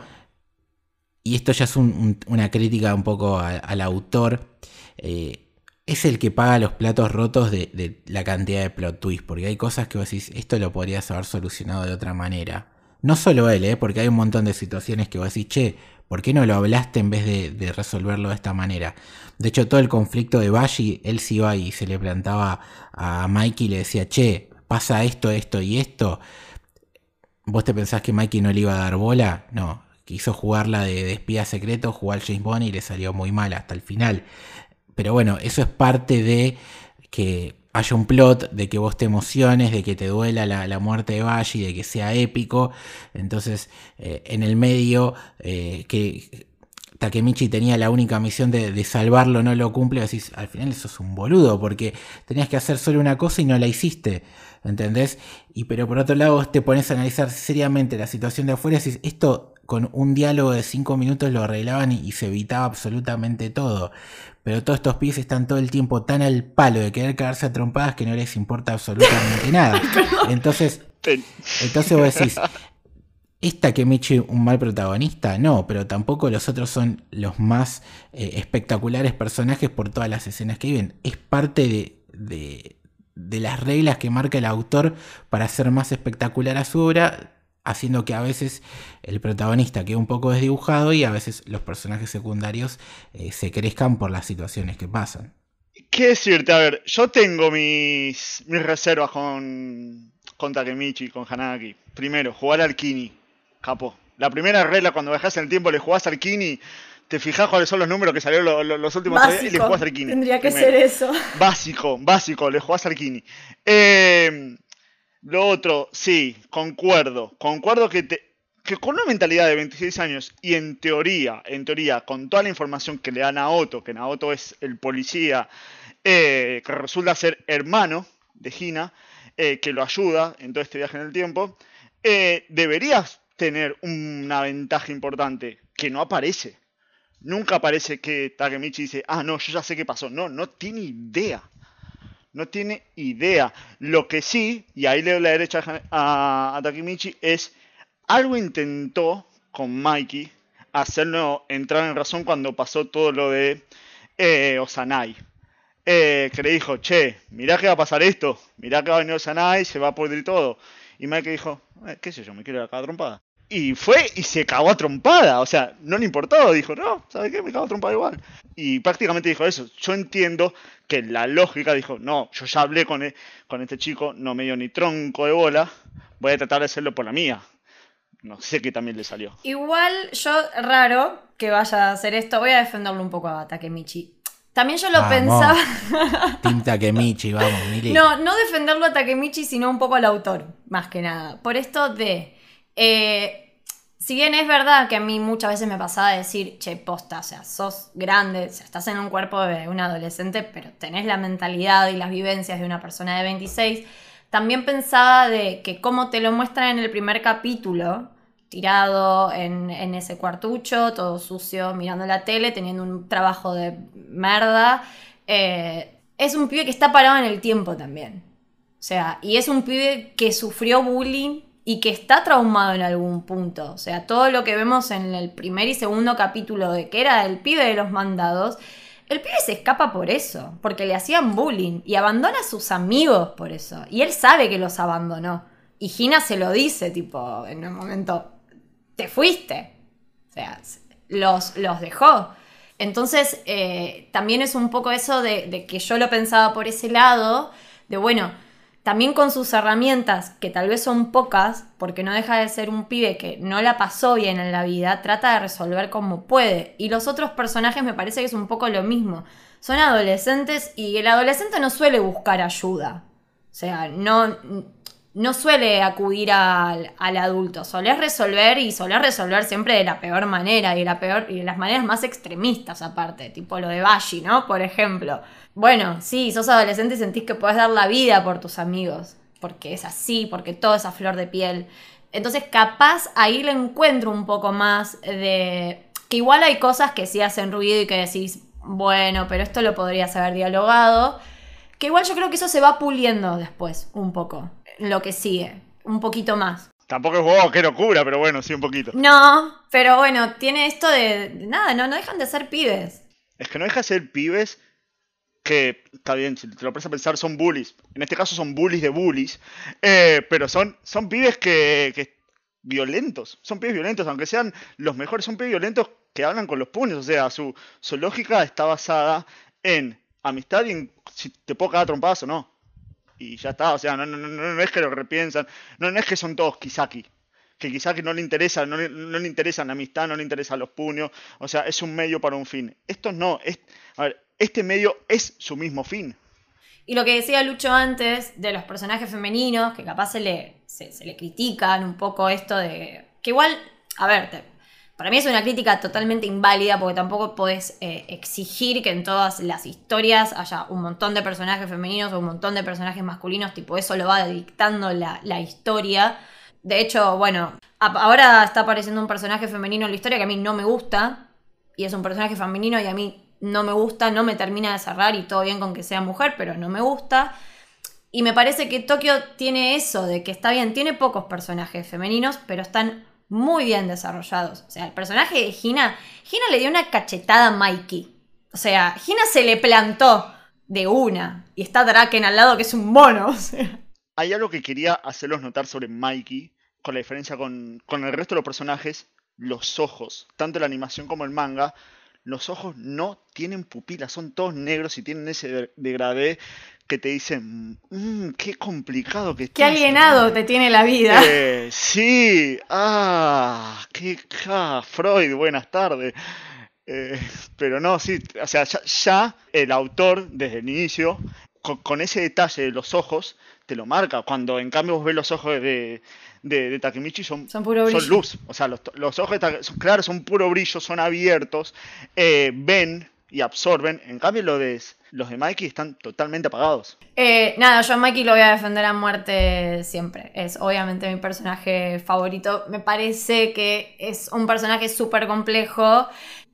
Speaker 3: y esto ya es una crítica un poco al autor, eh, es el que paga los platos rotos de, la cantidad de plot twists, porque hay cosas que vos decís, esto lo podrías haber solucionado de otra manera. No solo él, eh, porque hay un montón de situaciones que vos decís, che, ¿por qué no lo hablaste en vez de, resolverlo de esta manera? De hecho, todo el conflicto de Bashi, él se iba y se le plantaba a Mikey y le decía, che, pasa esto, esto y esto. ¿Vos te pensás que Mikey no le iba a dar bola? No, quiso jugarla de, de espía secreto, jugar James Bond y le salió muy mal hasta el final. Pero bueno, eso es parte de que haya un plot, de que vos te emociones, de que te duela la, muerte de Bashi, de que sea épico. Entonces, eh, en el medio, eh, que Takemichi tenía la única misión de, salvarlo, no lo cumple, decís, al final eso es un boludo, porque tenías que hacer solo una cosa y no la hiciste. ¿Entendés? Y pero por otro lado te pones a analizar seriamente la situación de afuera y decís, esto con un diálogo de cinco minutos lo arreglaban y, se evitaba absolutamente todo. Pero todos estos pies están todo el tiempo tan al palo de querer cagarse a trompadas que no les importa absolutamente nada. Entonces, entonces vos decís, ¿esta que me eche un mal protagonista? No, pero tampoco los otros son los más eh, espectaculares personajes por todas las escenas que viven. Es parte de, de, de las reglas que marca el autor para hacer más espectacular a su obra haciendo que a veces el protagonista quede un poco desdibujado y a veces los personajes secundarios eh, se crezcan por las situaciones que pasan.
Speaker 4: ¿Qué decirte? A ver, yo tengo mis, mis reservas con, con Takemichi, con Hanaki. Primero, jugar al Kini, capo. La primera regla cuando dejas en el tiempo le jugás al Kini, te fijas cuáles son los números que salieron los, últimos días y le jugás al Kini.
Speaker 2: Tendría que ser eso.
Speaker 4: Básico, básico, le jugás al Kini. Eh, lo otro, sí, concuerdo. Concuerdo que, te, que con una mentalidad de 26 años y en teoría, en teoría, con toda la información que le da Naoto, que Naoto es el policía eh, que resulta ser hermano de Gina, eh, que lo ayuda en todo este viaje en el tiempo, deberías tener una ventaja importante que no aparece. Nunca aparece que Takemichi dice, ah, no, yo ya sé qué pasó. No, no tiene idea. No tiene idea. Lo que sí, y ahí le la derecha a, Takemichi, es algo intentó con Mikey hacerlo entrar en razón cuando pasó todo lo de eh, Osanai. Eh, que le dijo, che, mirá que va a pasar esto, mirá que va a venir Osanai, se va a pudrir todo. Y Mikey dijo, eh, qué sé yo, me quiero ir a cada trompada. Y fue y se cagó a trompada. O sea, no le importó. Dijo, no, ¿sabes qué? Me cago a trompada igual. Y prácticamente dijo eso. Yo entiendo que la lógica dijo, no, yo ya hablé con, e, con este chico, no me dio ni tronco de bola. Voy a tratar de hacerlo por la mía. No sé qué también le salió.
Speaker 2: Igual, yo, raro que vaya a hacer esto. Voy a defenderlo un poco a Takemichi. También yo lo pensaba.
Speaker 3: Team Takemichi, vamos, Mili.
Speaker 2: No, no defenderlo a Takemichi, sino un poco al autor, más que nada. Por esto de eh, si bien es verdad que a mí muchas veces me pasaba de decir, che, posta, o sea, sos grande, o sea, estás en un cuerpo de un adolescente, pero tenés la mentalidad y las vivencias de una persona de 26, también pensaba de que como te lo muestran en el primer capítulo, tirado en, ese cuartucho, todo sucio, mirando la tele, teniendo un trabajo de merda, eh, es un pibe que está parado en el tiempo también. O sea, y es un pibe que sufrió bullying y que está traumado en algún punto. O sea, todo lo que vemos en el primer y segundo capítulo de que era el pibe de los mandados, el pibe se escapa por eso, porque le hacían bullying y abandona a sus amigos por eso. Y él sabe que los abandonó. Y Gina se lo dice, tipo, en un momento, te fuiste. O sea, los, los dejó. Entonces, eh, también es un poco eso de, de que yo lo pensaba por ese lado, de bueno, también con sus herramientas, que tal vez son pocas, porque no deja de ser un pibe que no la pasó bien en la vida, trata de resolver como puede. Y los otros personajes me parece que es un poco lo mismo. Son adolescentes y el adolescente no suele buscar ayuda. O sea, no, no suele acudir al, adulto, suele resolver y suele resolver siempre de la peor manera y, la peor, y de las maneras más extremistas aparte, tipo lo de Bashi, ¿no? Por ejemplo. Bueno, sí, sos adolescente y sentís que puedes dar la vida por tus amigos, porque es así, porque todo es a flor de piel. Entonces, capaz ahí le encuentro un poco más de. que igual hay cosas que sí hacen ruido y que decís, bueno, pero esto lo podrías haber dialogado. Que igual yo creo que eso se va puliendo después, un poco. Lo que sigue, un poquito más.
Speaker 4: Tampoco es wow, qué locura, pero bueno, sí, un poquito.
Speaker 2: No, pero bueno, tiene esto de. nada, no, no dejan de ser pibes.
Speaker 4: Es que no deja de ser pibes que está bien, si te lo pones a pensar, son bullies. En este caso son bullies de bullies. Eh, pero son, son pibes que, que, violentos. Son pibes violentos, aunque sean los mejores, son pibes violentos que hablan con los puños. O sea, su, su lógica está basada en amistad y en si te puedo cagar trompadas o no. Y ya está, o sea, no, no, no, no es que lo repiensan, no, es que son todos Kisaki. Que Kisaki no le interesa, no, no le interesa la amistad, no le interesan los puños, o sea, es un medio para un fin. Estos no, es, a ver, este medio es su mismo fin.
Speaker 2: Y lo que decía Lucho antes de los personajes femeninos, que capaz se le, se, le critican un poco esto de... Que igual, a ver, para mí es una crítica totalmente inválida porque tampoco podés eh, exigir que en todas las historias haya un montón de personajes femeninos o un montón de personajes masculinos, tipo eso lo va dictando la, la historia. De hecho, bueno, ahora está apareciendo un personaje femenino en la historia que a mí no me gusta, y es un personaje femenino y a mí no me gusta, no me termina de cerrar y todo bien con que sea mujer, pero no me gusta. Y me parece que Tokio tiene eso, de que está bien, tiene pocos personajes femeninos, pero están muy bien desarrollados. O sea, el personaje de Gina, Gina le dio una cachetada a Mikey. O sea, Gina se le plantó de una. Y está Draken al lado, que es un mono.
Speaker 4: Hay algo que quería hacerlos notar sobre Mikey, con la diferencia con, con el resto de los personajes, los ojos, tanto la animación como el manga, los ojos no tienen pupilas, son todos negros y tienen ese degradé que te dicen, mmm, qué complicado que
Speaker 2: Qué alienado te tiene la vida.
Speaker 4: Eh, sí, ah, qué Freud, buenas tardes. Eh, pero no, sí, o sea, ya, el autor desde el inicio, con, ese detalle de los ojos, te lo marca. Cuando en cambio vos ves los ojos de, de, Takemichi son,
Speaker 2: son, puro
Speaker 4: son luz. O sea, los, los ojos de son, claro, son puro brillo, son abiertos, eh, ven y absorben. En cambio, lo de, los de Mikey están totalmente apagados.
Speaker 2: Eh, nada, yo a Mikey lo voy a defender a muerte siempre. Es obviamente mi personaje favorito. Me parece que es un personaje súper complejo.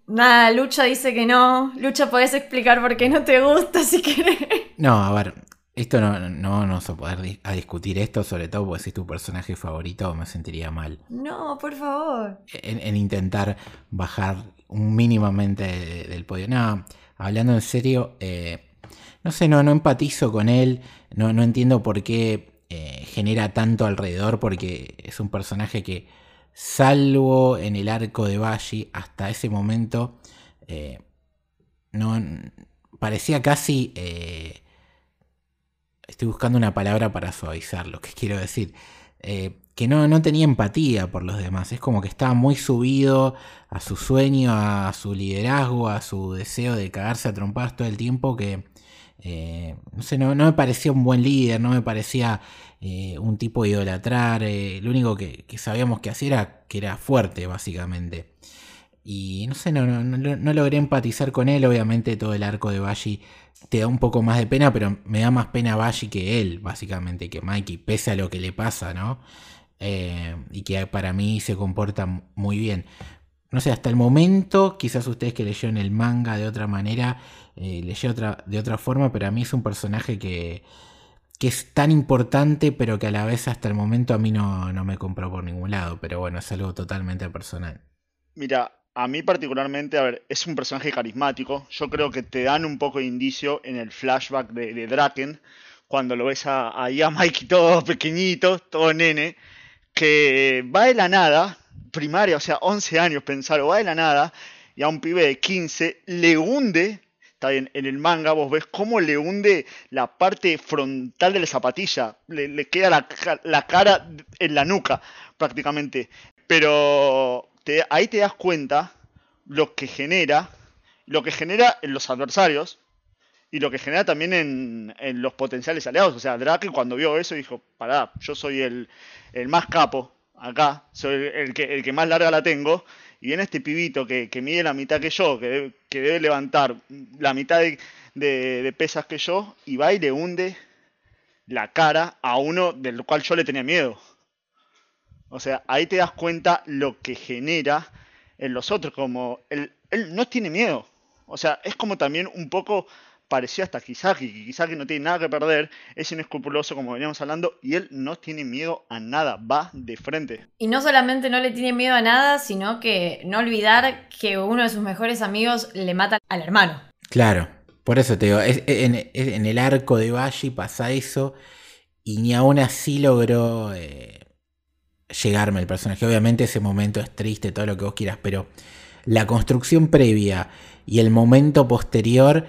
Speaker 2: Nada, Lucha dice que no. Lucha, podés explicar por qué no te gusta si querés.
Speaker 3: No, a ver, esto no, no vamos a poder a discutir esto, sobre todo porque si es tu personaje favorito me sentiría mal.
Speaker 2: No, por favor.
Speaker 3: En, intentar bajar mínimamente del podio. No, hablando en serio, eh, no sé, no, no empatizo con él, no, no entiendo por qué eh, genera tanto alrededor, porque es un personaje que, salvo en el arco de Bashi, hasta ese momento, eh, no parecía casi estoy buscando una palabra para suavizar lo que quiero decir. Eh, que no, no, tenía empatía por los demás. Es como que estaba muy subido a su sueño, a su liderazgo, a su deseo de cagarse a trompadas todo el tiempo. Que eh, no sé, no, me parecía un buen líder, no me parecía eh, un tipo de idolatrar. lo único que, sabíamos que hacía era que era fuerte, básicamente. Y no sé, no, no, no, logré empatizar con él. Obviamente, todo el arco de Bashi te da un poco más de pena, pero me da más pena Bashi que él, básicamente, que Mikey, pese a lo que le pasa, ¿no? Eh, y que para mí se comporta muy bien. No sé, hasta el momento, quizás ustedes que leyeron el manga de otra manera, eh, de otra forma, pero a mí es un personaje que, que es tan importante, pero que a la vez hasta el momento a mí no, no me compró por ningún lado. Pero bueno, es algo totalmente personal.
Speaker 4: Mira, a mí particularmente, a ver, es un personaje carismático. Yo creo que te dan un poco de indicio en el flashback de, Draken, cuando lo ves ahí a Mikey todo pequeñito, todo nene, que va de la nada, primaria, o sea, 11 años, pensar, va de la nada, y a un pibe de 15 le hunde, está bien, en el manga vos ves cómo le hunde la parte frontal de la zapatilla, le, queda la, la cara en la nuca prácticamente. Pero ahí te das cuenta lo que genera, lo que genera en los adversarios y lo que genera también en, los potenciales aliados. O sea, Drake cuando vio eso dijo, pará, yo soy el, más capo acá, soy el que, el que más larga la tengo, y viene este pibito que, mide la mitad que yo, que debe, levantar la mitad de, de, pesas que yo, y va y le hunde la cara a uno del cual yo le tenía miedo. O sea, ahí te das cuenta lo que genera en los otros, como él, no tiene miedo. O sea, es como también un poco parecido hasta Kisaki, que Kisaki no tiene nada que perder, es inescrupuloso como veníamos hablando, y él no tiene miedo a nada, va de frente.
Speaker 2: Y no solamente no le tiene miedo a nada, sino que no olvidar que uno de sus mejores amigos le mata al hermano.
Speaker 3: Claro, por eso te digo, en, el arco de Bashi pasa eso, y ni aún así logró... Eh, llegarme el personaje. Obviamente ese momento es triste, todo lo que vos quieras, pero la construcción previa y el momento posterior,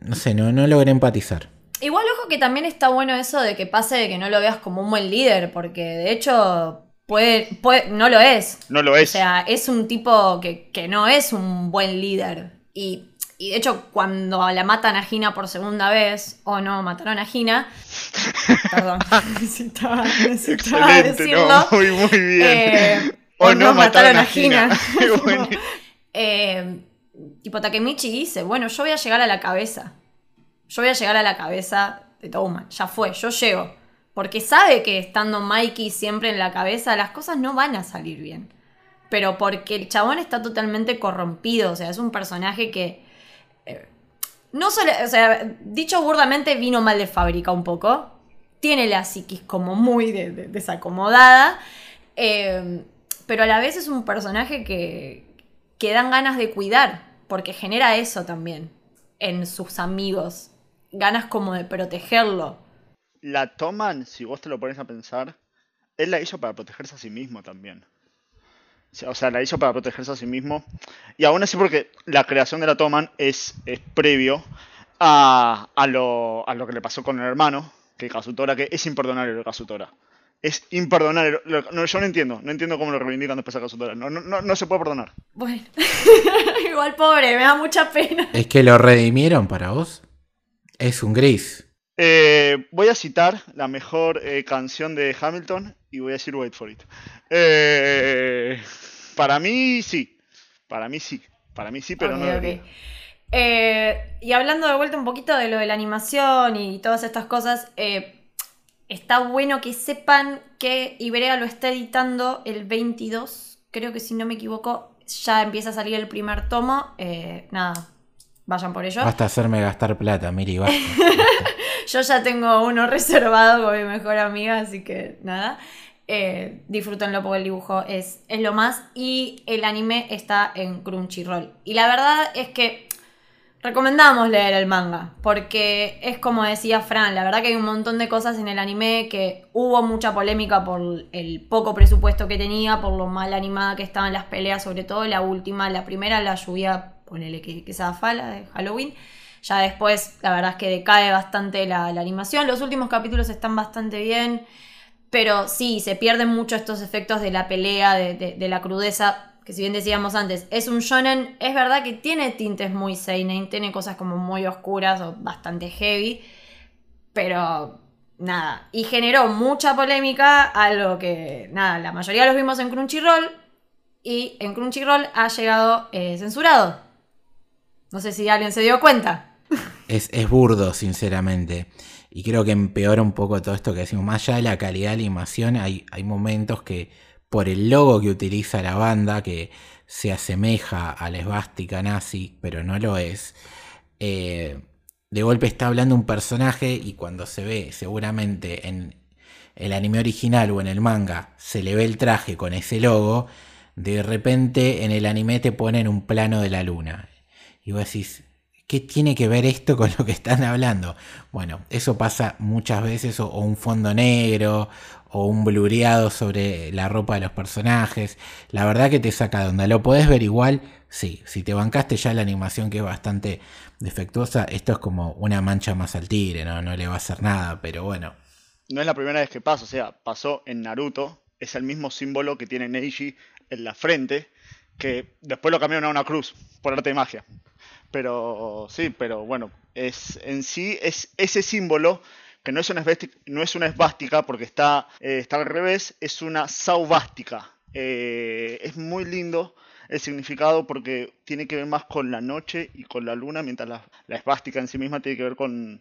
Speaker 3: no sé, no, no logré empatizar.
Speaker 2: Igual ojo que también está bueno eso de que pase de que no lo veas como un buen líder, porque de hecho puede, puede no lo es.
Speaker 4: No lo es.
Speaker 2: O sea, es un tipo que, que no es un buen líder. Y y de hecho, cuando la matan a Gina por segunda vez, o no, mataron a Gina. Perdón, necesitaba, necesitaba decirlo.
Speaker 4: No, muy, muy bien.
Speaker 2: Eh, o, no, mataron, a Gina. eh, tipo, Takemichi dice: Bueno, yo voy a llegar a la cabeza. Yo voy a llegar a la cabeza de Touman. Ya fue, yo llego. Porque sabe que estando Mikey siempre en la cabeza, las cosas no van a salir bien. Pero porque el chabón está totalmente corrompido. O sea, es un personaje que no solo, o sea, dicho burdamente, vino mal de fábrica un poco. Tiene la psiquis como muy desacomodada. Eh, pero a la vez es un personaje que, que dan ganas de cuidar. Porque genera eso también en sus amigos. Ganas como de protegerlo.
Speaker 4: La toman, si vos te lo pones a pensar, él la hizo para protegerse a sí mismo también. O sea, la hizo para protegerse a sí mismo. Y aún así porque la creación de la Toman es, es previo a, a, lo, a lo que le pasó con el hermano, que Kazutora, que es imperdonable lo Kazutora. Es imperdonable. No, yo no entiendo. No entiendo cómo lo reivindican después a Kazutora. No, no, no, se puede perdonar.
Speaker 2: Bueno. Igual pobre, me da mucha pena.
Speaker 3: Es que lo redimieron para vos. Es un gris.
Speaker 4: Eh, voy a citar la mejor eh, canción de Hamilton y voy a decir Wait for It. Eh, para mí sí. Para mí sí. Para mí sí, pero no
Speaker 2: y hablando de vuelta un poquito de lo de la animación y todas estas cosas, está bueno que sepan que Ibrea lo está editando el 22. Creo que si no me equivoco, ya empieza a salir el primer tomo. nada, vayan por ello.
Speaker 3: Basta hacerme gastar plata, Miri, basta.
Speaker 2: Yo ya tengo uno reservado con mi mejor amiga, así que nada. Eh, disfrútenlo porque el dibujo es, es lo más. Y el anime está en Crunchyroll. Y la verdad es que recomendamos leer el manga. Porque es como decía Fran, la verdad que hay un montón de cosas en el anime que hubo mucha polémica por el poco presupuesto que tenía, por lo mal animada que estaban las peleas, sobre todo la última, la primera, la lluvia, ponele que, que esa fala de Halloween. Ya después, la verdad es que decae bastante la, animación. Los últimos capítulos están bastante bien. Pero sí, se pierden mucho estos efectos de la pelea, de, la crudeza. Que si bien decíamos antes, es un shonen. Es verdad que tiene tintes muy seinen, tiene cosas como muy oscuras o bastante heavy. Pero nada. Y generó mucha polémica, algo que, nada, la mayoría los vimos en Crunchyroll. Y en Crunchyroll ha llegado eh, censurado. No sé si alguien se dio cuenta
Speaker 3: es, burdo, sinceramente. Y creo que empeora un poco todo esto que decimos. Más allá de la calidad de la animación, hay, hay momentos que, por el logo que utiliza la banda, que se asemeja a la esvástica nazi, pero no lo es. Eh, de golpe está hablando un personaje y cuando se ve seguramente en el anime original o en el manga se le ve el traje con ese logo, de repente en el anime te ponen un plano de la luna. Y vos decís, ¿Qué tiene que ver esto con lo que están hablando? Bueno, eso pasa muchas veces, o, un fondo negro, o un blureado sobre la ropa de los personajes. La verdad que te saca de onda. ¿Lo podés ver igual? Sí, si te bancaste ya la animación que es bastante defectuosa, esto es como una mancha más al tigre, ¿no? No le va a hacer nada, pero bueno.
Speaker 4: No es la primera vez que pasa, o sea, pasó en Naruto, es el mismo símbolo que tiene Neji en la frente, que después lo cambiaron a una cruz, por arte de magia. Pero sí, pero bueno, es en sí es ese símbolo que no es una esvástica, porque está, eh, está al revés, es una saubástica. Eh, es muy lindo el significado porque tiene que ver más con la noche y con la luna, mientras la, la esvástica en sí misma tiene que ver con,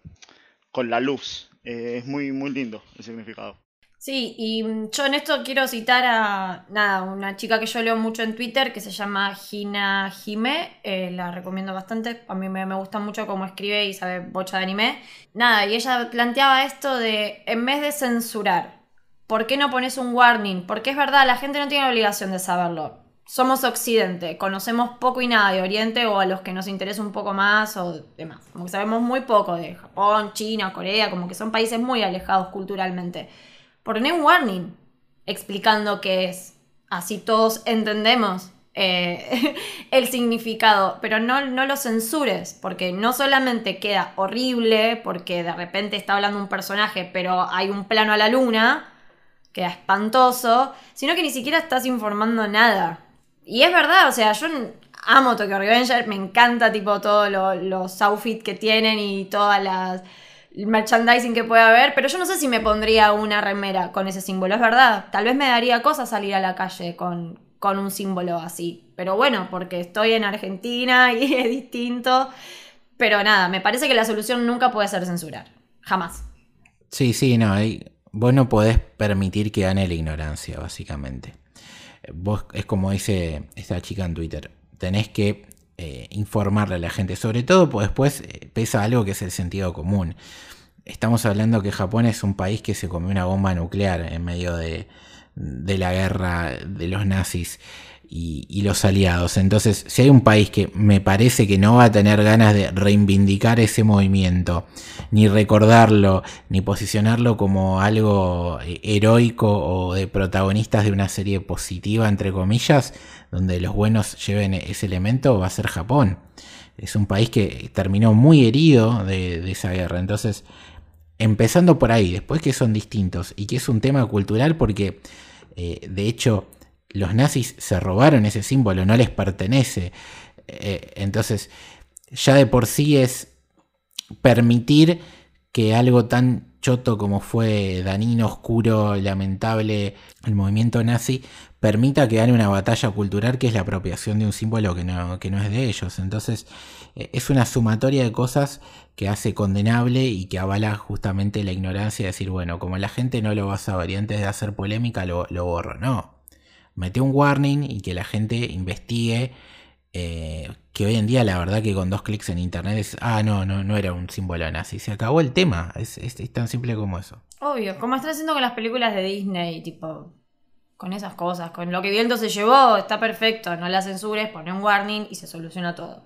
Speaker 4: con la luz. Eh, es muy, muy lindo el significado.
Speaker 2: Sí, y mm, yo en esto quiero citar a nada, una chica que yo leo mucho en Twitter que se llama Gina Jime, eh, la recomiendo bastante, a mí me, gusta mucho cómo escribe y sabe bocha de anime. Nada, y ella planteaba esto de, en vez de censurar, ¿por qué no pones un warning? Porque es verdad, la gente no tiene la obligación de saberlo. Somos Occidente, conocemos poco y nada de Oriente o a los que nos interesa un poco más o demás. Como que sabemos muy poco de Japón, China, Corea, como que son países muy alejados culturalmente poner un warning explicando qué es. Así todos entendemos eh, el significado, pero no, no lo censures, porque no solamente queda horrible, porque de repente está hablando un personaje, pero hay un plano a la luna, queda espantoso, sino que ni siquiera estás informando nada. Y es verdad, o sea, yo amo Tokyo Revenger, me encanta tipo todos los outfits que tienen y todas las merchandising que pueda haber, pero yo no sé si me pondría una remera con ese símbolo, es verdad. Tal vez me daría cosa salir a la calle con, con un símbolo así. Pero bueno, porque estoy en Argentina y es distinto. Pero nada, me parece que la solución nunca puede ser censurar. Jamás.
Speaker 3: Sí, sí, no. Vos no podés permitir que gane la ignorancia, básicamente. Vos, es como dice esta chica en Twitter, tenés que eh, informarle a la gente. Sobre todo, pues después eh, pesa algo que es el sentido común. Estamos hablando que Japón es un país que se comió una bomba nuclear en medio de, la guerra de los nazis. Y, los aliados. Entonces, si hay un país que me parece que no va a tener ganas de reivindicar ese movimiento, ni recordarlo, ni posicionarlo como algo eh, heroico o de protagonistas de una serie positiva, entre comillas, donde los buenos lleven ese elemento, va a ser Japón. Es un país que terminó muy herido de, esa guerra. Entonces, empezando por ahí, después que son distintos y que es un tema cultural porque, eh, de hecho, los nazis se robaron ese símbolo, no les pertenece. Eh, entonces, ya de por sí es permitir que algo tan choto como fue danino, oscuro, lamentable, el movimiento nazi, permita que gane una batalla cultural que es la apropiación de un símbolo que no, que no es de ellos. Entonces, eh, es una sumatoria de cosas que hace condenable y que avala justamente la ignorancia de decir, bueno, como la gente no lo va a saber y antes de hacer polémica lo, lo borro. No, mete un warning y que la gente investigue. Eh, que hoy en día la verdad que con dos clics en internet es, ah, no, no, no era un símbolo nazi, se acabó el tema, es, tan simple como eso.
Speaker 2: Obvio, como están haciendo con las películas de Disney, tipo, con esas cosas, con lo que viento se llevó, está perfecto, no la censures, pone un warning y se soluciona todo.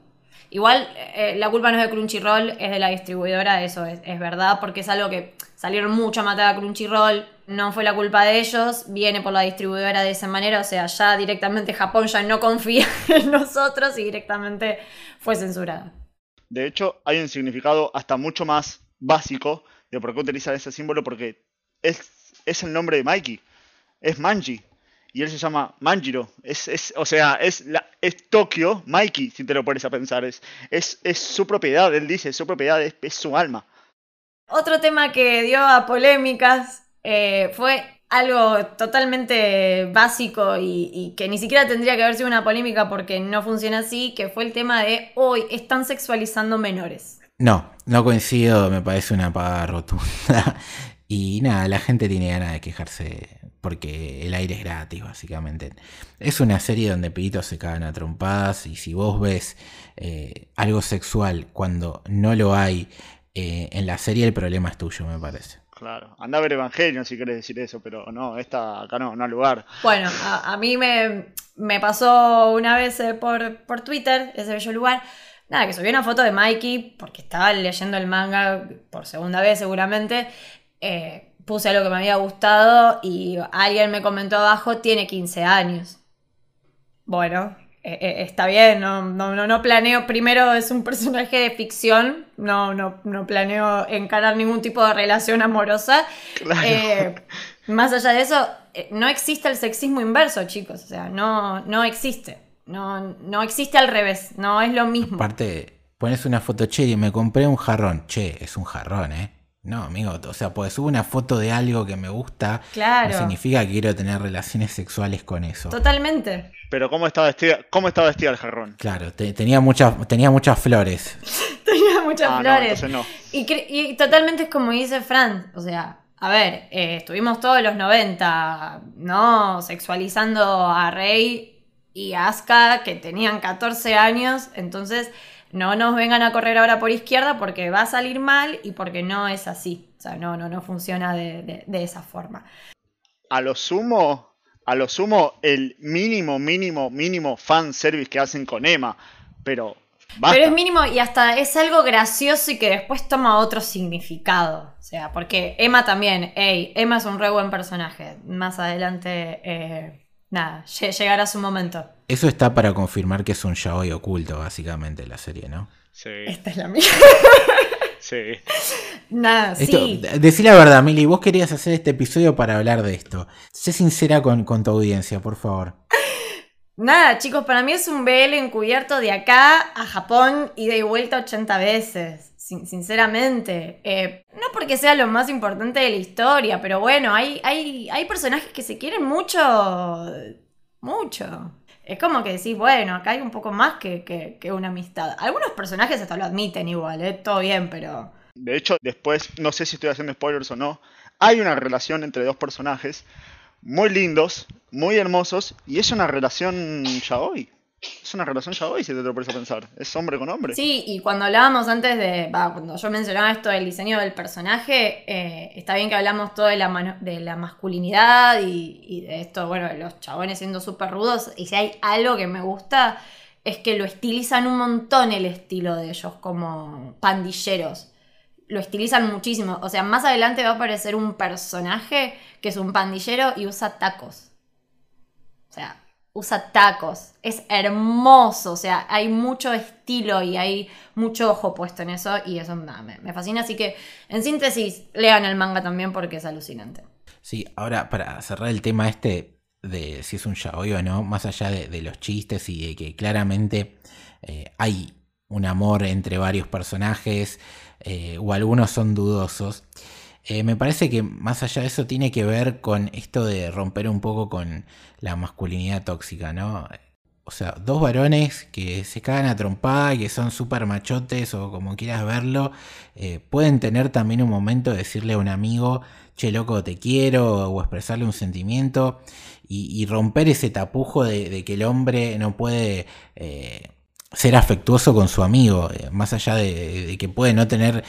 Speaker 2: Igual eh, la culpa no es de Crunchyroll, es de la distribuidora, eso es, es verdad, porque es algo que salieron mucho a a Crunchyroll, no fue la culpa de ellos, viene por la distribuidora de esa manera, o sea, ya directamente Japón ya no confía en nosotros y directamente fue censurada.
Speaker 4: De hecho, hay un significado hasta mucho más básico de por qué utilizar ese símbolo, porque es, es el nombre de Mikey, es Manji, y él se llama Manjiro, es, es, o sea, es, la, es Tokio, Mikey, si te lo pones a pensar, es, es, es su propiedad, él dice, su propiedad, es, es su alma.
Speaker 2: Otro tema que dio a polémicas eh, fue algo totalmente básico y, que ni siquiera tendría que haber sido una polémica porque no funciona así, que fue el tema de hoy están sexualizando menores.
Speaker 3: No, no coincido, me parece una paga rotunda. y nada, la gente tiene ganas de quejarse porque el aire es gratis, básicamente. Es una serie donde pibitos se cagan a trompadas y si vos ves eh, algo sexual cuando no lo hay eh, en la serie, el problema es tuyo, me parece.
Speaker 4: Claro, anda a ver Evangelio si querés decir eso, pero no, esta acá no, no hay lugar.
Speaker 2: Bueno, a, mí me, pasó una vez eh, por, por Twitter, ese bello lugar, nada, que subí una foto de Mikey, porque estaba leyendo el manga por segunda vez seguramente, eh, puse algo que me había gustado y alguien me comentó abajo, tiene 15 años. Bueno, eh, eh, está bien, no, no, no, planeo, primero es un personaje de ficción, no, no, no planeo encarar ningún tipo de relación amorosa. Eh, más allá de eso, no existe el sexismo inverso, chicos, o sea, no, no existe, no, no existe al revés, no es lo mismo.
Speaker 3: Aparte, pones una foto, che, y me compré un jarrón, che, es un jarrón, ¿eh? No, amigo, o sea, pues subo una foto de algo que me gusta.
Speaker 2: Claro.
Speaker 3: No significa que quiero tener relaciones sexuales con eso.
Speaker 2: Totalmente.
Speaker 4: Pero ¿cómo estaba vestida, cómo estaba vestida el jarrón?
Speaker 3: Claro, tenía, muchas, tenía muchas flores.
Speaker 2: tenía muchas ah, flores. No, no. Y, totalmente es como dice Fran, o sea, a ver, eh, estuvimos todos los 90, ¿no? Sexualizando a Rey y Asuka, que tenían 14 años, entonces no nos vengan a correr ahora por izquierda porque va a salir mal y porque no es así. O sea, no, no, no funciona de, esa forma.
Speaker 4: A lo sumo, a lo sumo, el mínimo, mínimo, mínimo fan service que hacen con Emma. Pero.
Speaker 2: Pero es mínimo y hasta es algo gracioso y que después toma otro significado. O sea, porque Emma también, hey, Emma es un re buen personaje. Más adelante, eh, nada, llegará su momento.
Speaker 3: Eso está para confirmar que es un yaoi oculto, básicamente, la serie, ¿no?
Speaker 4: Sí.
Speaker 2: Esta es la mía.
Speaker 4: sí.
Speaker 2: Nada, sí.
Speaker 3: Decí la verdad, Mili, vos querías hacer este episodio para hablar de esto. Sé sincera con, tu audiencia, por favor.
Speaker 2: Nada, chicos, para mí es un BL encubierto de acá a Japón y de vuelta 80 veces. Sinceramente. Eh, no porque sea lo más importante de la historia, pero bueno, hay, hay, hay personajes que se quieren mucho. Mucho es como que decís, bueno, acá hay un poco más que, una amistad. Algunos personajes hasta lo admiten igual, ¿eh? todo bien, pero...
Speaker 4: De hecho, después, no sé si estoy haciendo spoilers o no, hay una relación entre dos personajes muy lindos, muy hermosos, y es una relación ya hoy. Es una relación ya hoy, si te lo pones a pensar. Es hombre con hombre.
Speaker 2: Sí, y cuando hablábamos antes de. va, cuando yo mencionaba esto del diseño del personaje, eh, está bien que hablamos todo de la, de la masculinidad y, y de esto, bueno, los chabones siendo súper rudos. Y si hay algo que me gusta, es que lo estilizan un montón el estilo de ellos como pandilleros. Lo estilizan muchísimo. O sea, más adelante va a aparecer un personaje que es un pandillero y usa tacos. O sea, usa tacos. Es hermoso. O sea, hay mucho estilo y hay mucho ojo puesto en eso. Y eso me, me fascina. Así que, en síntesis, lean el manga también porque es alucinante.
Speaker 3: Sí, ahora para cerrar el tema este de si es un yaoi o no, más allá de, de los chistes y de que claramente eh, hay un amor entre varios personajes eh, o algunos son dudosos, eh, me parece que más allá de eso tiene que ver con esto de romper un poco con la masculinidad tóxica, ¿no? O sea, dos varones que se cagan a trompada que son súper machotes o como quieras verlo, eh, pueden tener también un momento de decirle a un amigo, che loco, te quiero, o expresarle un sentimiento y, romper ese tapujo de, que el hombre no puede eh, ser afectuoso con su amigo, más allá de que puede no tener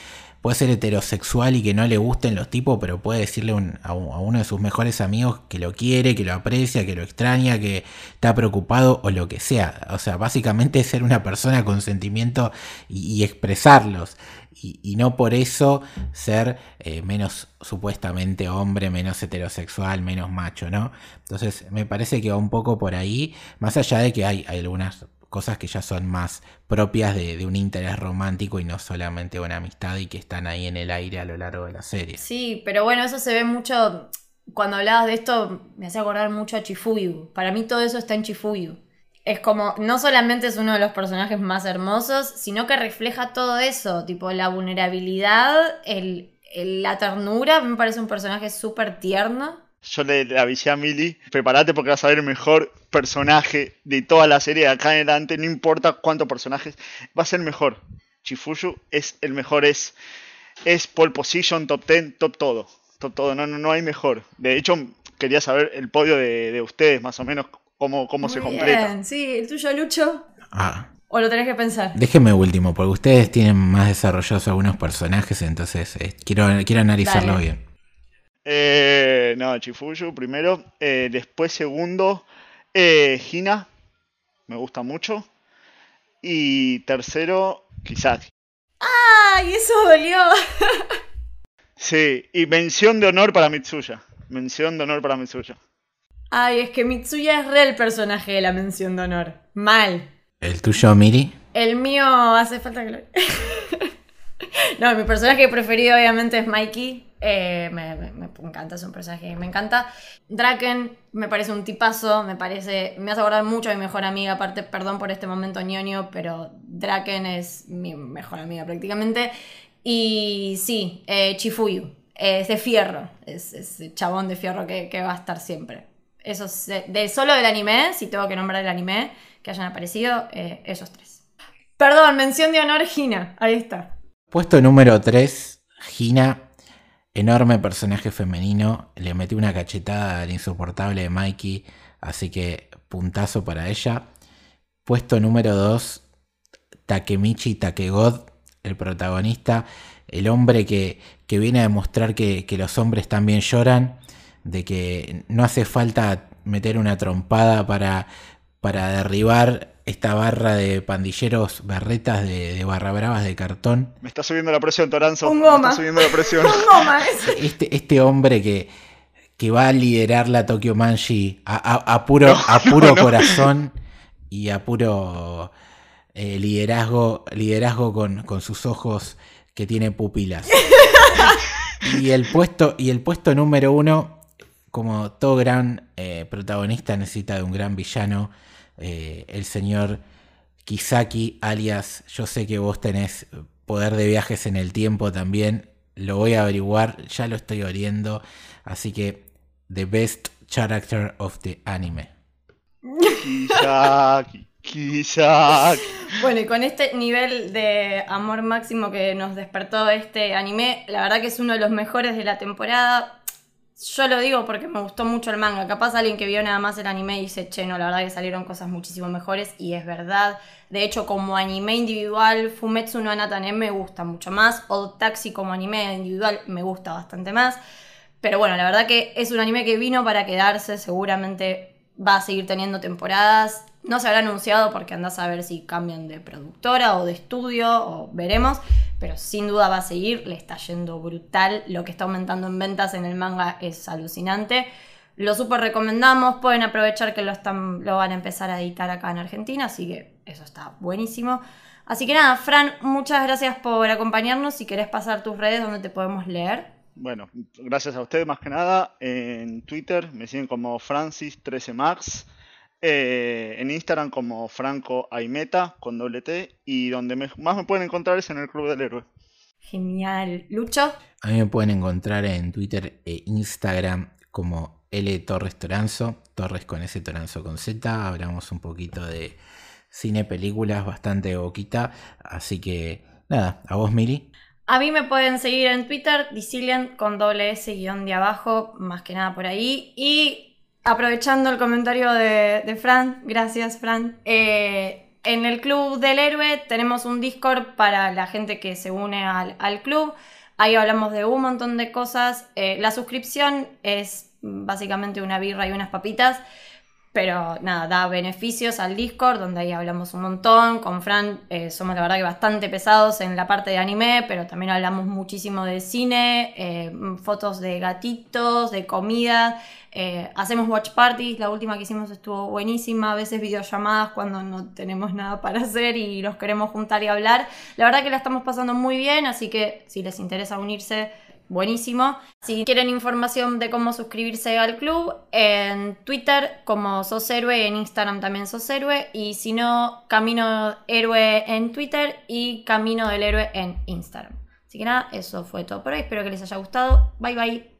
Speaker 3: puede ser heterosexual y que no le gusten los tipos, pero puede decirle un- a, un- uno de sus mejores amigos que lo quiere, que lo aprecia, que lo extraña, que está preocupado o lo que sea. O sea, básicamente ser una persona con sentimiento y, expresarlos. Y, no por eso ser eh, menos supuestamente hombre, menos heterosexual, menos macho, ¿no? Entonces me parece que va un poco por ahí, más allá de que hay algunas cosas que ya son más propias de, un interés romántico y no solamente una amistad y que están ahí en el aire a lo largo de la serie.
Speaker 2: Sí, pero bueno, eso se ve mucho. Cuando hablabas de esto, me hacía acordar mucho a Chifuyu. Para mí todo eso está en Chifuyu. Es como, no solamente es uno de los personajes más hermosos, sino que refleja todo eso, tipo la vulnerabilidad, el, el- la ternura. Me parece un personaje súper tierno.
Speaker 4: Yo le, le avisé a Mili, prepárate porque vas a ver el mejor personaje de toda la serie de acá en adelante, no importa cuántos personajes, va a ser el mejor. Chifuyu es el mejor, es, es pole position, top 10, top todo, top todo, no, no, no hay mejor. De hecho, quería saber el podio de, de ustedes, más o menos, cómo, cómo se completa.
Speaker 2: bien, Sí, el tuyo, Lucho.
Speaker 3: Ah,
Speaker 2: ¿O lo tenés que pensar?
Speaker 3: déjenme último, porque ustedes tienen más desarrollados algunos personajes, entonces eh, quiero, quiero analizarlo
Speaker 2: Dale.
Speaker 3: bien.
Speaker 4: Eh, no, Chifuyu primero, eh, después segundo, eh, Hina, me gusta mucho. Y tercero, Kisaki.
Speaker 2: ¡Ay, eso dolió!
Speaker 4: Sí, y mención de honor para Mitsuya. Mención de honor para Mitsuya.
Speaker 2: Ay, es que Mitsuya es re el personaje de la mención de honor. Mal.
Speaker 3: ¿El tuyo, Miri?
Speaker 2: El mío hace falta que lo. no, mi personaje preferido obviamente es Mikey. Eh, me, encanta, es un personaje me encanta. Draken me parece un tipazo, me parece. Me hace acordar mucho a mi mejor amiga. Aparte, perdón por este momento ñoño, pero Draken es mi mejor amiga prácticamente. Y sí, eh, Chifuyu. Es de fierro. Es, es chabón de fierro que, va a estar siempre. Eso es de, de solo del anime, si tengo que nombrar el anime que hayan aparecido, eh, esos tres. Perdón, mención de honor Gina. Ahí está.
Speaker 3: Puesto número 3, Gina, enorme personaje femenino, le metí una cachetada al insoportable de Mikey, así que puntazo para ella. Puesto número 2, Takemichi Takegod, el protagonista, el hombre que, que viene a demostrar que, que los hombres también lloran, de que no hace falta meter una trompada para, para derribar esta barra de pandilleros berretas de, de barra bravas de cartón.
Speaker 4: Me está subiendo la presión, Toranzo.
Speaker 2: Un
Speaker 4: Me
Speaker 2: goma.
Speaker 4: está subiendo la presión.
Speaker 2: Un goma ese.
Speaker 3: Este, este hombre que, que va a liderar la Tokyo Manji a, a- a puro,
Speaker 4: No,
Speaker 3: a puro
Speaker 4: no, no.
Speaker 3: corazón y a puro eh, liderazgo, liderazgo con, con sus ojos que tiene pupilas. Y el puesto, y el puesto número uno, como todo gran eh, protagonista necesita de un gran villano, eh, el señor Kisaki, alias yo sé que vos tenés poder de viajes en el tiempo también, lo voy a averiguar, ya lo estoy oliendo, así que the best character of the anime.
Speaker 4: Kisaki, Kisaki.
Speaker 2: Bueno, y con este nivel de amor máximo que nos despertó este anime, la verdad que es uno de los mejores de la temporada. Yo lo digo porque me gustó mucho el manga. Capaz alguien que vio nada más el anime dice, che, no, la verdad que salieron cosas muchísimo mejores y es verdad. De hecho, como anime individual, Fumetsu no Anatane me gusta mucho más. Old Taxi como anime individual me gusta bastante más. Pero bueno, la verdad que es un anime que vino para quedarse. Seguramente va a seguir teniendo temporadas. No se habrá anunciado porque andás a ver si cambian de productora o de estudio o veremos pero sin duda va a seguir, le está yendo brutal, lo que está aumentando en ventas en el manga es alucinante. Lo super recomendamos, pueden aprovechar que lo, están, lo van a empezar a editar acá en Argentina, así que eso está buenísimo. Así que nada, Fran, muchas gracias por acompañarnos. Si querés pasar tus redes donde te podemos leer.
Speaker 4: Bueno, gracias a ustedes más que nada. En Twitter me siguen como Francis13Max. Eh, en Instagram como Franco Aimeta con doble T y donde más me pueden encontrar es en el Club del Héroe.
Speaker 2: Genial. Lucho.
Speaker 3: A mí me pueden encontrar en Twitter e Instagram como L Torres Toranzo, Torres con S Toranzo con Z. Hablamos un poquito de cine, películas, bastante boquita. Así que nada, a vos Mili.
Speaker 2: A mí me pueden seguir en Twitter, Dicilian con doble S guion de abajo, más que nada por ahí. Y aprovechando el comentario de, Fran, gracias Fran. Eh, en el Club del Héroe tenemos un Discord para la gente que se une al, club. Ahí hablamos de un montón de cosas. Eh, la suscripción es básicamente una birra y unas papitas. Pero nada, da beneficios al Discord, donde ahí hablamos un montón. Con Fran eh, somos la verdad que bastante pesados en la parte de anime, pero también hablamos muchísimo de cine, eh, fotos de gatitos, de comida. Eh, hacemos watch parties, la última que hicimos estuvo buenísima, a veces videollamadas cuando no tenemos nada para hacer y los queremos juntar y hablar. La verdad que la estamos pasando muy bien, así que si les interesa unirse, buenísimo. Si quieren información de cómo suscribirse al club, en Twitter como Sos Héroe, en Instagram también Sos Héroe, y si no, Camino Héroe en Twitter y Camino del Héroe en Instagram. Así que nada, eso fue todo por hoy. Espero que les haya gustado. Bye bye.